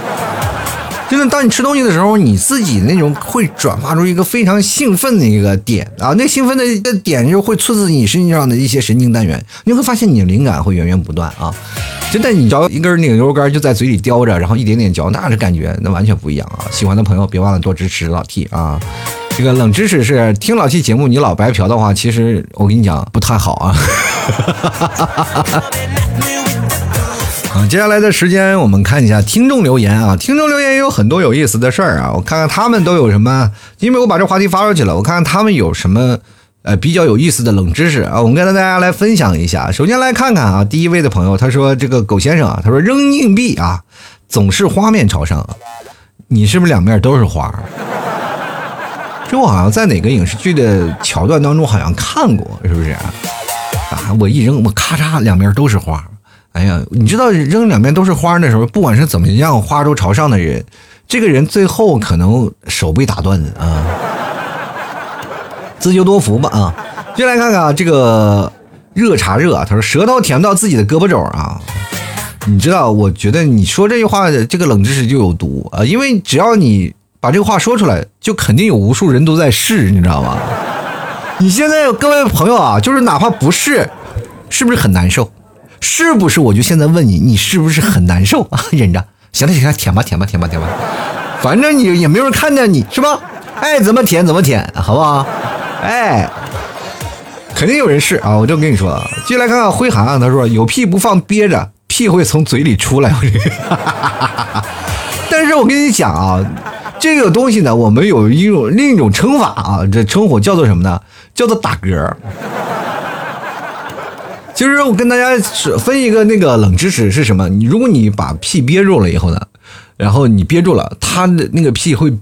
真的，当你吃东西的时候，你自己那种会转化出一个非常兴奋的一个点啊，那兴奋的的点就会刺激你身上的一些神经单元，你会发现你的灵感会源源不断啊！真的，你嚼一根那个牛肉干就在嘴里叼着，然后一点点嚼，那这感觉那完全不一样啊！喜欢的朋友别忘了多支持老 T 啊！这个冷知识是听老 T 节目，你老白嫖的话，其实我跟你讲不太好啊。[laughs] 啊，接下来的时间我们看一下听众留言啊，听众留言也有很多有意思的事儿啊，我看看他们都有什么，因为我把这话题发出去了，我看看他们有什么。呃，比较有意思的冷知识啊，我们跟大家来分享一下。首先来看看啊，第一位的朋友他说：“这个狗先生啊，他说扔硬币啊，总是花面朝上，你是不是两面都是花？”这我好像在哪个影视剧的桥段当中好像看过，是不是？啊，我一扔，我咔嚓，两面都是花。哎呀，你知道扔两边都是花的时候，不管是怎么样，花都朝上的人，这个人最后可能手被打断的啊。[laughs] 自求多福吧啊！进来看看，这个热茶热，他说舌头舔不到自己的胳膊肘啊。你知道，我觉得你说这句话的这个冷知识就有毒啊，因为只要你把这个话说出来，就肯定有无数人都在试，你知道吗？你现在各位朋友啊，就是哪怕不是，是不是很难受？是不是？我就现在问你，你是不是很难受啊？[laughs] 忍着，行了行了，舔吧舔吧舔吧舔吧，反正你也没有人看见你是吧？爱怎么舔怎么舔，好不好？哎，肯定有人试啊！我就跟你说，继续来看看辉涵，他说有屁不放憋着，屁会从嘴里出来。[laughs] 但是我跟你讲啊，这个东西呢，我们有一种另一种称法啊，这称呼叫做什么呢？叫做打嗝。就是我跟大家分一个那个冷知识是什么？你如果你把屁憋住了以后呢，然后你憋住了，它的那个屁会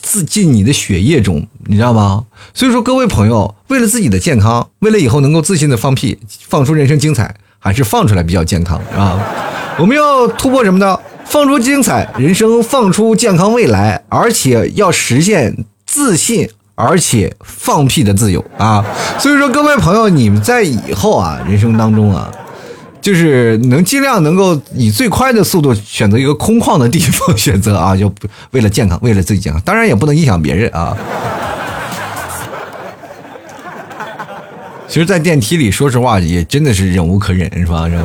自进你的血液中，你知道吗？所以说各位朋友，为了自己的健康，为了以后能够自信的放屁，放出人生精彩，还是放出来比较健康啊！我们要突破什么呢？放出精彩人生，放出健康未来，而且要实现自信。而且放屁的自由啊！所以说，各位朋友，你们在以后啊，人生当中啊，就是能尽量能够以最快的速度选择一个空旷的地方选择啊，就为了健康，为了自己健康，当然也不能影响别人啊。其实，在电梯里，说实话，也真的是忍无可忍，是吧？是吧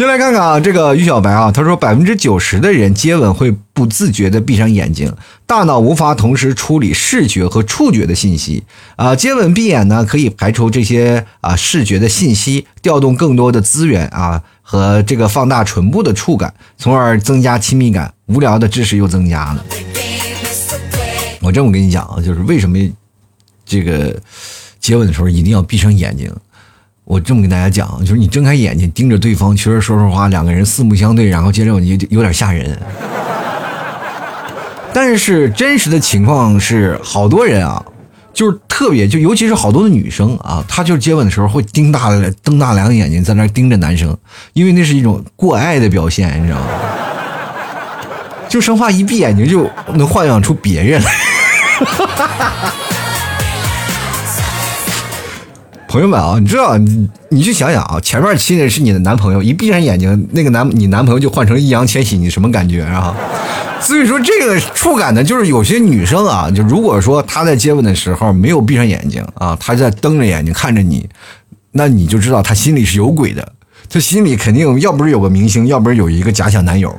先来看看啊，这个于小白啊，他说百分之九十的人接吻会不自觉的闭上眼睛，大脑无法同时处理视觉和触觉的信息啊。接吻闭眼呢，可以排除这些啊视觉的信息，调动更多的资源啊和这个放大唇部的触感，从而增加亲密感。无聊的知识又增加了。我这么跟你讲啊，就是为什么这个接吻的时候一定要闭上眼睛。我这么跟大家讲，就是你睁开眼睛盯着对方，其实说实话，两个人四目相对，然后接着有有点吓人。[laughs] 但是真实的情况是，好多人啊，就是特别，就尤其是好多的女生啊，她就接吻的时候会盯大瞪大两个眼睛在那盯着男生，因为那是一种过爱的表现，你知道吗？就生怕一闭眼睛就能幻想出别人来。[laughs] 朋友们啊，你知道你你去想想啊，前面亲的是你的男朋友，一闭上眼睛，那个男你男朋友就换成易烊千玺，你什么感觉啊？[laughs] 所以说这个触感呢，就是有些女生啊，就如果说她在接吻的时候没有闭上眼睛啊，她在瞪着眼睛看着你，那你就知道她心里是有鬼的，她心里肯定要不是有个明星，要不是有一个假想男友。[laughs]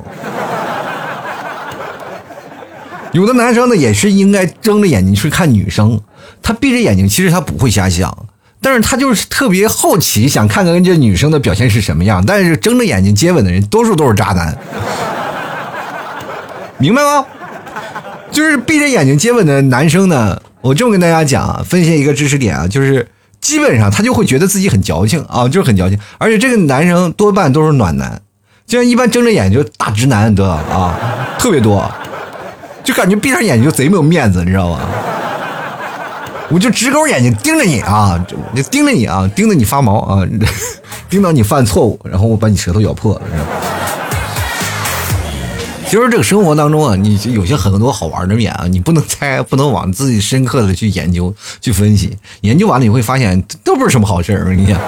有的男生呢，也是应该睁着眼睛去看女生，他闭着眼睛，其实他不会瞎想。但是他就是特别好奇，想看看这女生的表现是什么样。但是睁着眼睛接吻的人，多数都是渣男，明白吗？就是闭着眼睛接吻的男生呢，我这么跟大家讲，分析一个知识点啊，就是基本上他就会觉得自己很矫情啊，就是很矫情。而且这个男生多半都是暖男，就像一般睁着眼睛大直男的啊，特别多，就感觉闭上眼睛就贼没有面子，你知道吗？我就直勾眼睛盯着你啊，就盯着你啊，盯着你发毛啊，[laughs] 盯到你犯错误，然后我把你舌头咬破了。其实这个生活当中啊，你有些很多好玩的面啊，你不能猜，不能往自己深刻的去研究、去分析。研究完了你会发现，都不是什么好事儿。你讲。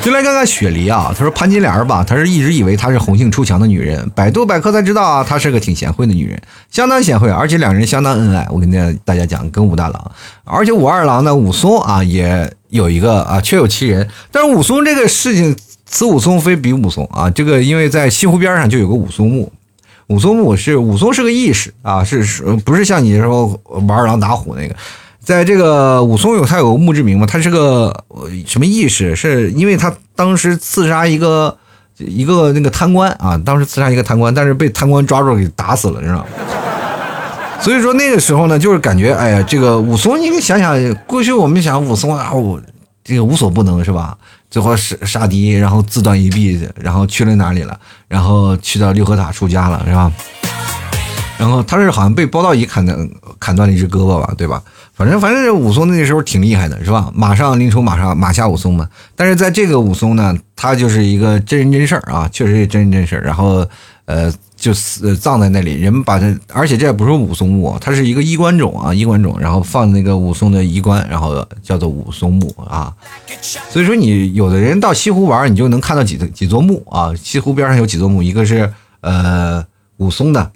就来看看雪梨啊，他说潘金莲吧，他是一直以为她是红杏出墙的女人，百度百科才知道啊，她是个挺贤惠的女人，相当贤惠，而且两人相当恩爱。我跟大家讲，跟武大郎，而且武二郎呢，武松啊也有一个啊，确有其人。但是武松这个事情，此武松非彼武松啊，这个因为在西湖边上就有个武松墓，武松墓是武松是个义士啊，是是不是像你说武二郎打虎那个？在这个武松有他有个墓志铭嘛，他是个什么意识？是因为他当时刺杀一个一个那个贪官啊，当时刺杀一个贪官，但是被贪官抓住给打死了，知道吗？所以说那个时候呢，就是感觉哎呀，这个武松，你想想，过去我们想武松啊，我这个无所不能是吧？最后杀杀敌，然后自断一臂，然后去了哪里了？然后去到六合塔出家了，是吧？然后他是好像被包道乙砍的，砍断了一只胳膊吧，对吧？反正反正武松那时候挺厉害的，是吧？马上临出马上马下武松嘛。但是在这个武松呢，他就是一个真人真事儿啊，确实是真人真事儿。然后，呃，就死葬在那里，人们把他，而且这也不是武松墓，他是一个衣冠冢啊，衣冠冢，然后放那个武松的衣冠，然后叫做武松墓啊。所以说，你有的人到西湖玩，你就能看到几几座墓啊。西湖边上有几座墓，一个是呃武松的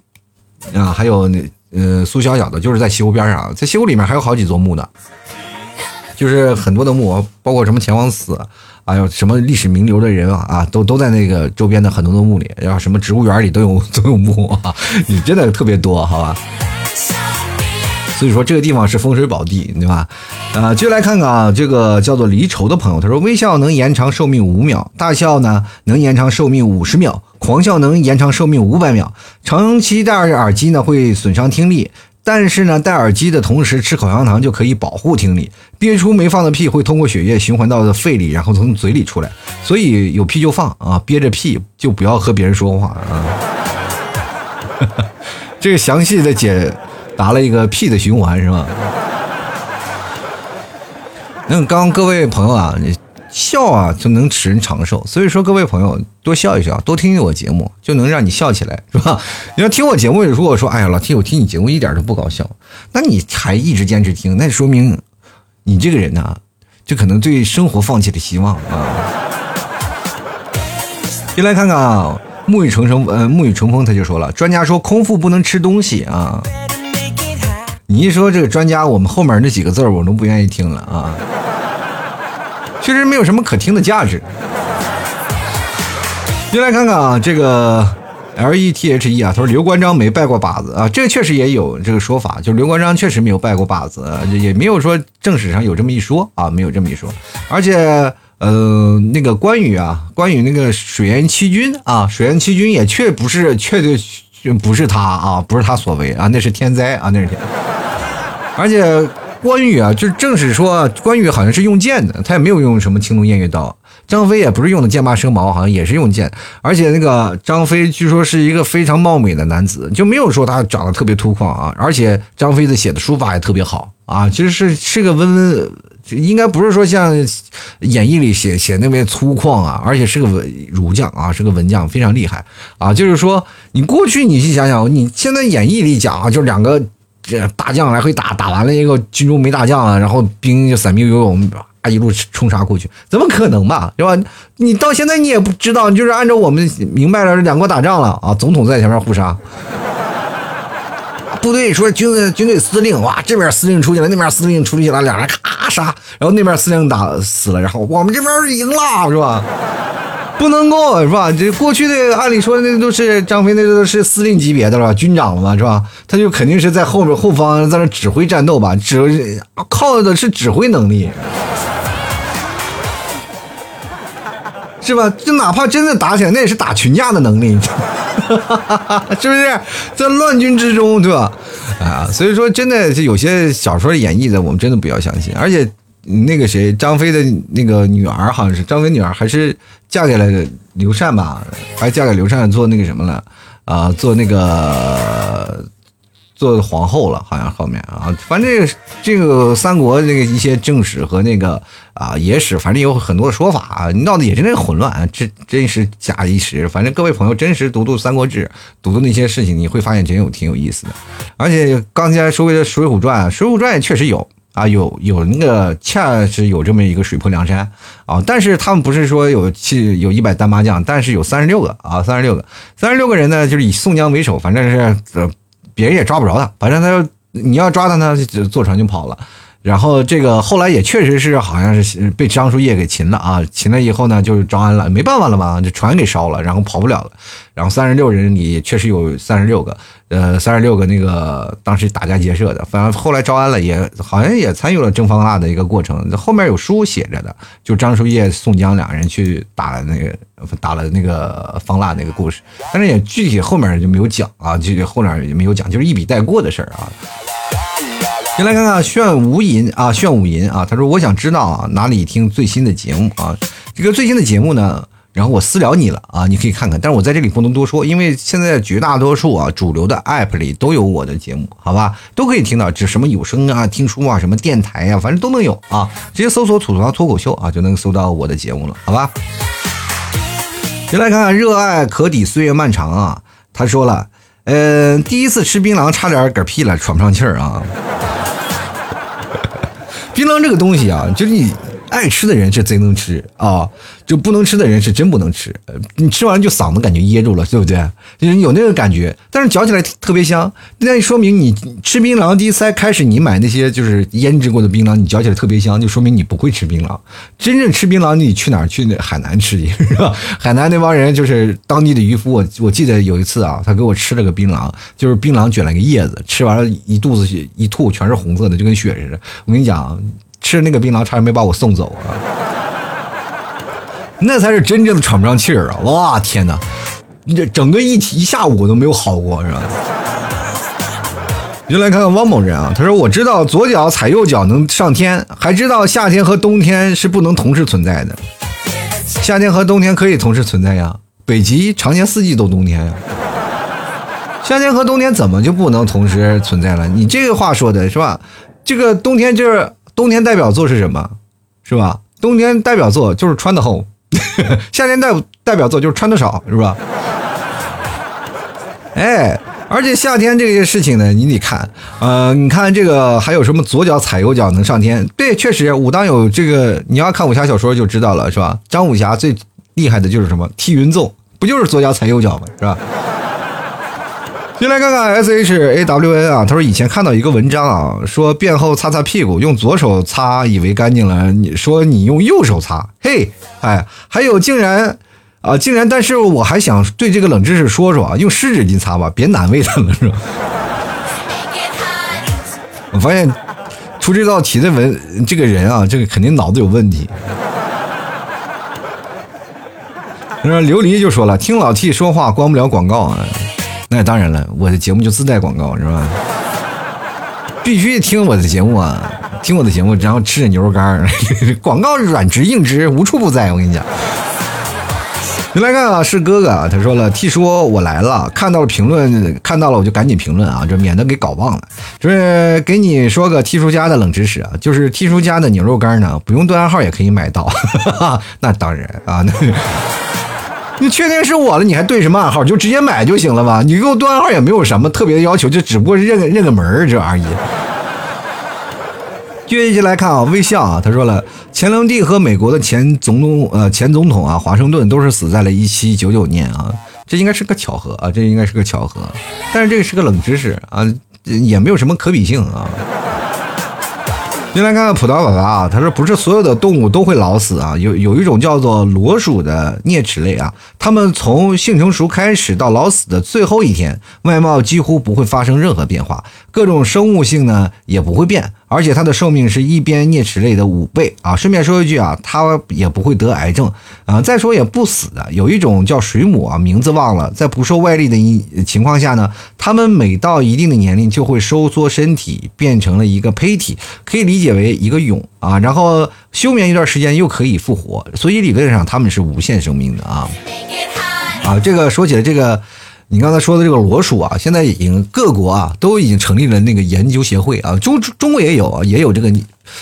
啊，还有那。呃，苏小小的，就是在西湖边上，在西湖里面还有好几座墓呢，就是很多的墓，包括什么钱王祠，还有什么历史名流的人啊，啊，都都在那个周边的很多的墓里，然后什么植物园里都有都有墓啊，你真的特别多，好吧？所以说这个地方是风水宝地，对吧？啊，就来看看啊，这个叫做离愁的朋友，他说微笑能延长寿命五秒，大笑呢能延长寿命五十秒，狂笑能延长寿命五百秒。长期戴着耳机呢会损伤听力，但是呢戴耳机的同时吃口香糖就可以保护听力。憋出没放的屁会通过血液循环到肺里，然后从嘴里出来，所以有屁就放啊，憋着屁就不要和别人说话啊。[laughs] 这个详细的解。答了一个屁的循环是吧？那刚各位朋友啊，笑啊就能使人长寿，所以说各位朋友多笑一笑，多听听我节目，就能让你笑起来，是吧？[laughs] 你要听我节目，如果说哎呀老听我听你节目一点都不搞笑，那你还一直坚持听，那说明你这个人呢，就可能对生活放弃了希望啊。[laughs] 进来看看啊，沐雨成风，呃，沐雨成风，他就说了，专家说空腹不能吃东西啊。你一说这个专家，我们后面那几个字我都不愿意听了啊，确实没有什么可听的价值。进来看看啊，这个 L E T H E 啊，他说刘关张没拜过把子啊，这确实也有这个说法，就刘关张确实没有拜过把子，也没有说正史上有这么一说啊，没有这么一说。而且呃，那个关羽啊，关羽那个水淹七军啊，水淹七军也确不是确对不是他啊，不是他所为啊，那是天灾啊，那是天。而且关羽啊，就正史说关羽好像是用剑的，他也没有用什么青龙偃月刀。张飞也不是用的剑拔生矛，好像也是用剑。而且那个张飞据说是一个非常貌美的男子，就没有说他长得特别粗犷啊。而且张飞的写的书法也特别好啊，其实是是个温温，应该不是说像演义里写写那边粗犷啊，而且是个文儒将啊，是个文将，非常厉害啊。就是说你过去你去想想，你现在演义里讲啊，就两个。这大将来回打，打完了一个军中没大将了，然后兵就散兵游勇，啊一路冲杀过去，怎么可能嘛，对吧？你到现在你也不知道，就是按照我们明白了，两国打仗了啊，总统在前面护杀，部队说军军队司令哇，这边司令出去了，那边司令出去了，两人咔杀，然后那边司令打死了，然后我们这边赢了，是吧？不能够是吧？这过去的按理说那都是张飞，那都是司令级别的了，军长了嘛，是吧？他就肯定是在后面后方在那指挥战斗吧，指靠的是指挥能力，是吧？就哪怕真的打起来，那也是打群架的能力，[laughs] 是不是？在乱军之中，对吧？啊，所以说真的，就有些小说演绎的，我们真的不要相信，而且。那个谁，张飞的那个女儿好像是张飞女儿，还是嫁给了刘禅吧？还嫁给刘禅做那个什么了？啊，做那个做皇后了，好像后面啊，反正这个三国那个一些正史和那个啊野史，反正有很多的说法啊，闹得也真的混乱，这真是假一时。反正各位朋友真实读读《三国志》，读读那些事情，你会发现真有挺有意思的。而且刚才说的《水浒传》，《水浒传》也确实有。啊，有有那个恰是有这么一个水泊梁山啊，但是他们不是说有七有一百单八将，但是有三十六个啊，三十六个，三十六个人呢，就是以宋江为首，反正是呃，别人也抓不着他，反正他要你要抓他呢，就坐船就跑了。然后这个后来也确实是好像是被张叔夜给擒了啊，擒了以后呢，就是招安了，没办法了嘛，这船给烧了，然后跑不了了。然后三十六人里确实有三十六个，呃，三十六个那个当时打家劫舍的，反正后来招安了，也好像也参与了征方腊的一个过程。后面有书写着的，就张叔夜、宋江两人去打了那个打了那个方腊那个故事，但是也具体后面就没有讲啊，具体后面也没有讲，就是一笔带过的事儿啊。先来看看炫无银啊，炫舞银啊，他说我想知道啊，哪里听最新的节目啊？这个最新的节目呢，然后我私聊你了啊，你可以看看，但是我在这里不能多说，因为现在绝大多数啊主流的 app 里都有我的节目，好吧，都可以听到，这什么有声啊、听书啊、什么电台呀，反正都能有啊，直接搜索吐槽脱口秀啊，就能搜到我的节目了，好吧？先来看看热爱可抵岁月漫长啊，他说了，嗯，第一次吃槟榔差点嗝屁了，喘不上气儿啊。槟榔这个东西啊，就是你爱吃的人是贼能吃啊，就不能吃的人是真不能吃。你吃完就嗓子感觉噎住了，对不对？就是有那个感觉，但是嚼起来特别香。那说明你吃槟榔第一次开始，你买那些就是腌制过的槟榔，你嚼起来特别香，就说明你不会吃槟榔。真正吃槟榔，你去哪儿？去那海南吃去，是吧？海南那帮人就是当地的渔夫。我我记得有一次啊，他给我吃了个槟榔，就是槟榔卷了个叶子，吃完了一肚子血，一吐全是红色的，就跟血似的。我跟你讲。吃那个槟榔差点没把我送走啊！[laughs] 那才是真正的喘不上气儿啊！哇天哪，这整个一一下午我都没有好过是吧？就来看看汪某人啊，他说我知道左脚踩右脚能上天，还知道夏天和冬天是不能同时存在的。夏天和冬天可以同时存在呀，北极常年四季都冬天呀。夏天和冬天怎么就不能同时存在了？你这个话说的是吧？这个冬天就是。冬天代表作是什么？是吧？冬天代表作就是穿的厚，[laughs] 夏天代代表作就是穿的少，是吧？[laughs] 哎，而且夏天这个事情呢，你得看，呃，你看这个还有什么左脚踩右脚能上天？对，确实武当有这个，你要看武侠小说就知道了，是吧？张武侠最厉害的就是什么？踢云纵，不就是左脚踩右脚吗？是吧？先来看看 S H A W N 啊，他说以前看到一个文章啊，说便后擦擦屁股，用左手擦以为干净了，你说你用右手擦，嘿，哎，还有竟然啊，竟然，但是我还想对这个冷知识说说啊，用湿纸巾擦吧，别难为他了，是吧？我发现出这道题的文这个人啊，这个肯定脑子有问题。那琉璃就说了，听老 T 说话关不了广告啊。那当然了，我的节目就自带广告是吧？必须听我的节目啊，听我的节目，然后吃着牛肉干儿 [laughs] 广告软直硬直，无处不在。我跟你讲，你来看啊，是哥哥啊，他说了，T 说我来了，看到了评论，看到了我就赶紧评论啊，这免得给搞忘了。就是给你说个 T 叔家的冷知识啊，就是 T 叔家的牛肉干呢，不用对暗号也可以买到。那当然啊，那。你确定是我了？你还对什么暗号？就直接买就行了吧？你给我对暗号也没有什么特别的要求，就只不过是认个认个门儿这而已。接下来看啊，微笑啊，他说了，乾隆帝和美国的前总统呃前总统啊，华盛顿都是死在了一七九九年啊，这应该是个巧合啊，这应该是个巧合，但是这个是个冷知识啊，也没有什么可比性啊。先来看看葡萄爸爸啊，他说不是所有的动物都会老死啊，有有一种叫做裸鼠的啮齿类啊，它们从性成熟开始到老死的最后一天，外貌几乎不会发生任何变化，各种生物性呢也不会变。而且它的寿命是一边啮齿类的五倍啊！顺便说一句啊，它也不会得癌症啊。再说也不死的，有一种叫水母啊，名字忘了，在不受外力的一情况下呢，它们每到一定的年龄就会收缩身体，变成了一个胚体，可以理解为一个蛹啊。然后休眠一段时间又可以复活，所以理论上它们是无限生命的啊。啊，这个说起来这个。你刚才说的这个裸鼠啊，现在已经各国啊都已经成立了那个研究协会啊，中中国也有啊，也有这个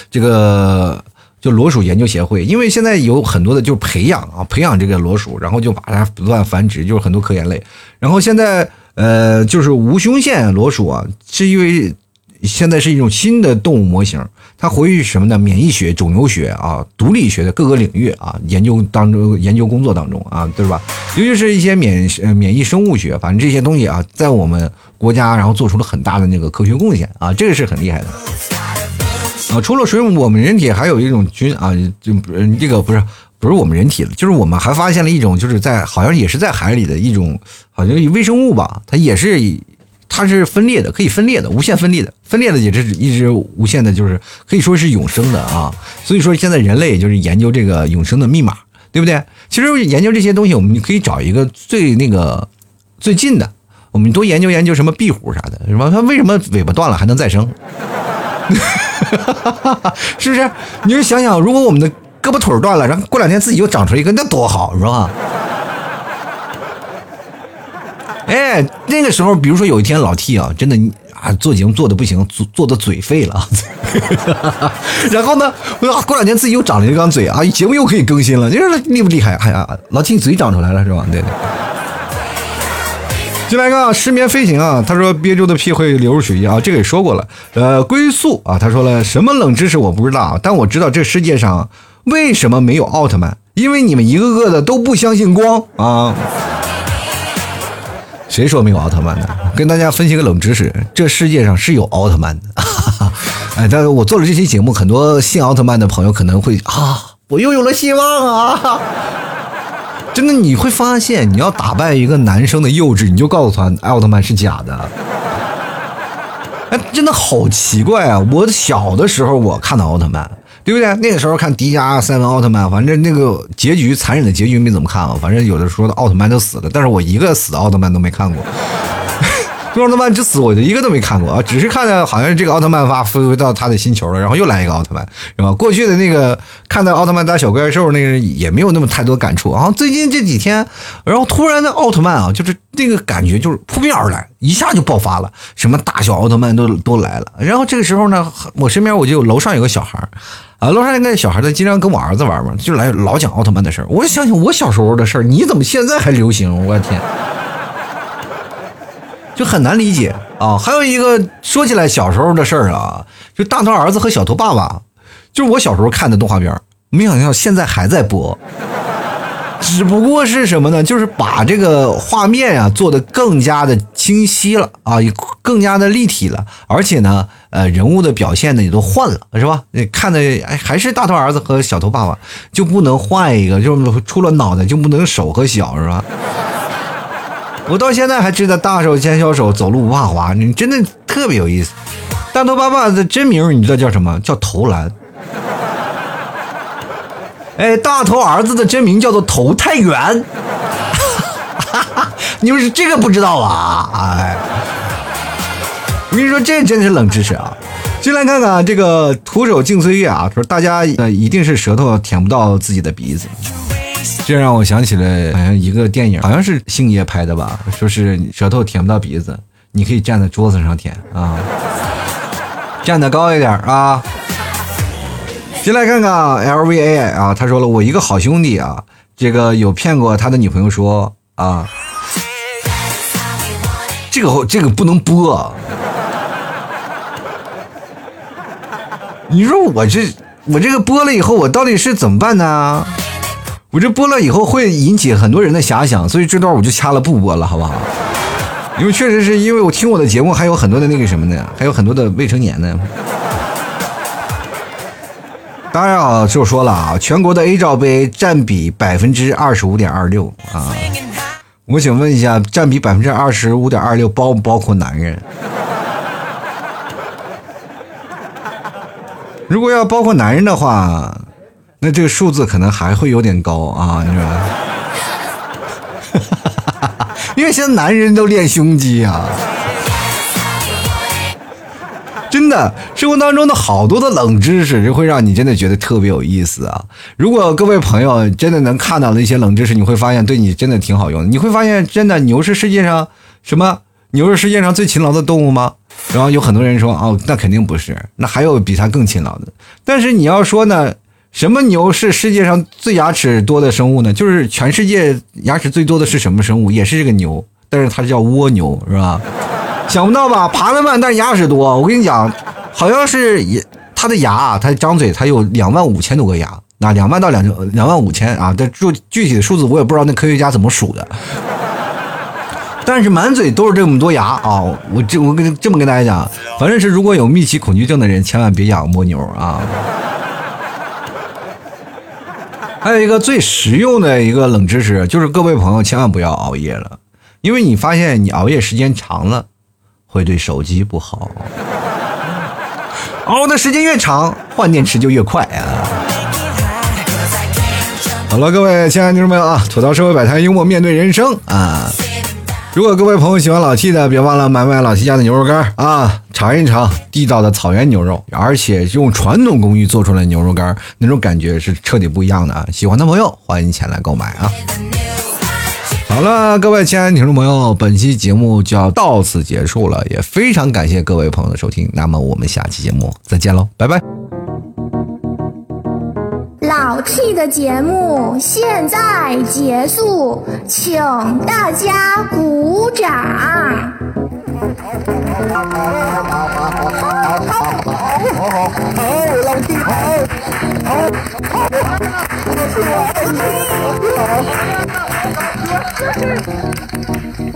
这个就裸鼠研究协会，因为现在有很多的就培养啊，培养这个裸鼠，然后就把它不断繁殖，就是很多科研类。然后现在呃，就是无胸腺裸鼠啊，是因为现在是一种新的动物模型。它活跃于什么呢？免疫学、肿瘤学啊，毒理学的各个领域啊，研究当中、研究工作当中啊，对吧？尤其是一些免免疫生物学，反正这些东西啊，在我们国家然后做出了很大的那个科学贡献啊，这个是很厉害的啊。除了水母，我们人体还有一种菌啊，就这个不是不是我们人体了，就是我们还发现了一种，就是在好像也是在海里的一种，好像微生物吧，它也是。它是分裂的，可以分裂的，无限分裂的，分裂的也是一直无限的，就是可以说是永生的啊。所以说现在人类就是研究这个永生的密码，对不对？其实研究这些东西，我们可以找一个最那个最近的，我们多研究研究什么壁虎啥的，什么它为什么尾巴断了还能再生？[laughs] 是不是？你就想想，如果我们的胳膊腿断了，然后过两天自己又长出一个，那多好，是吧？哎，那个时候，比如说有一天老 T 啊，真的啊做节目做的不行，做做的嘴废了，[laughs] 然后呢，过两天自己又长了一张嘴啊，节目又可以更新了，你说厉不厉害？哎呀，老 T 嘴长出来了是吧？对对。进来个失眠飞行啊，他说憋住的屁会流入血液啊，这个也说过了。呃，归宿啊，他说了什么冷知识我不知道，但我知道这世界上为什么没有奥特曼？因为你们一个个的都不相信光啊！谁说没有奥特曼的？跟大家分析个冷知识：这世界上是有奥特曼的。[laughs] 哎，但是我做了这期节目，很多信奥特曼的朋友可能会啊，我又有了希望啊！真的，你会发现，你要打败一个男生的幼稚，你就告诉他奥特曼是假的。哎，真的好奇怪啊！我小的时候我看到奥特曼。对不对？那个时候看迪迦、赛文奥特曼，反正那个结局残忍的结局没怎么看啊。反正有的说的奥特曼都死了，但是我一个死的奥特曼都没看过。[laughs] 奥特曼之死，我就一个都没看过啊，只是看到好像这个奥特曼发飞回到他的星球了，然后又来一个奥特曼，是吧？过去的那个看到奥特曼打小怪兽，那个也没有那么太多感触啊。最近这几天，然后突然的奥特曼啊，就是那个感觉就是扑面而来，一下就爆发了，什么大小奥特曼都都来了。然后这个时候呢，我身边我就楼上有个小孩啊，楼上那个小孩他经常跟我儿子玩嘛，就来老讲奥特曼的事儿。我想想我小时候的事儿，你怎么现在还流行？我天！就很难理解啊！还有一个说起来小时候的事儿啊，就大头儿子和小头爸爸，就是我小时候看的动画片没想到现在还在播。只不过是什么呢？就是把这个画面啊做的更加的清晰了啊，也更加的立体了，而且呢，呃，人物的表现呢也都换了，是吧？你看的，还是大头儿子和小头爸爸，就不能换一个？就是除了脑袋就不能手和脚，是吧？[laughs] 我到现在还知道大手牵小手，走路不怕滑，你真的特别有意思。大头爸爸的真名你知道叫什么？叫投篮。哎，大头儿子的真名叫做投太远。你们是这个不知道吧？哎，我跟你说，这真是冷知识啊！进来看看这个徒手静岁月啊，说大家呃一定是舌头舔不到自己的鼻子。这让我想起了好像一个电影，好像是星爷拍的吧？说是舌头舔不到鼻子，你可以站在桌子上舔啊，站得高一点啊。进来看看 LVA 啊，他说了，我一个好兄弟啊，这个有骗过他的女朋友说啊，这个这个不能播。你说我这我这个播了以后，我到底是怎么办呢？我这播了以后会引起很多人的遐想，所以这段我就掐了不播了，好不好？因为确实是因为我听我的节目还有很多的那个什么呢，还有很多的未成年呢。当然啊，就说了啊，全国的 A 罩杯占比百分之二十五点二六啊。我想问一下，占比百分之二十五点二六包不包括男人？如果要包括男人的话。那这个数字可能还会有点高啊，[laughs] 因为现在男人都练胸肌啊，真的，生活当中的好多的冷知识就会让你真的觉得特别有意思啊。如果各位朋友真的能看到那些冷知识，你会发现对你真的挺好用的。你会发现，真的牛是世界上什么？牛是世界上最勤劳的动物吗？然后有很多人说，哦，那肯定不是，那还有比它更勤劳的。但是你要说呢？什么牛是世界上最牙齿多的生物呢？就是全世界牙齿最多的是什么生物？也是这个牛，但是它叫蜗牛，是吧？想不到吧？爬得慢，但是牙齿多。我跟你讲，好像是也他的牙，他张嘴，他有两万五千多个牙，那两万到两两万五千啊，但具具体的数字我也不知道，那科学家怎么数的。但是满嘴都是这么多牙啊！我这我跟这么跟大家讲，反正是如果有密集恐惧症的人，千万别养蜗牛啊。还有一个最实用的一个冷知识，就是各位朋友千万不要熬夜了，因为你发现你熬夜时间长了，会对手机不好。熬的时间越长，换电池就越快啊！好了，各位亲爱的听众朋友啊，吐槽社会百态，幽默面对人生啊！如果各位朋友喜欢老 T 的，别忘了买买老 T 家的牛肉干啊，尝一尝地道的草原牛肉，而且用传统工艺做出来的牛肉干，那种感觉是彻底不一样的啊！喜欢的朋友欢迎前来购买啊！好了，各位亲爱的听众朋友，本期节目就要到此结束了，也非常感谢各位朋友的收听，那么我们下期节目再见喽，拜拜。老 t 的节目现在结束，请大家鼓掌。Gostei.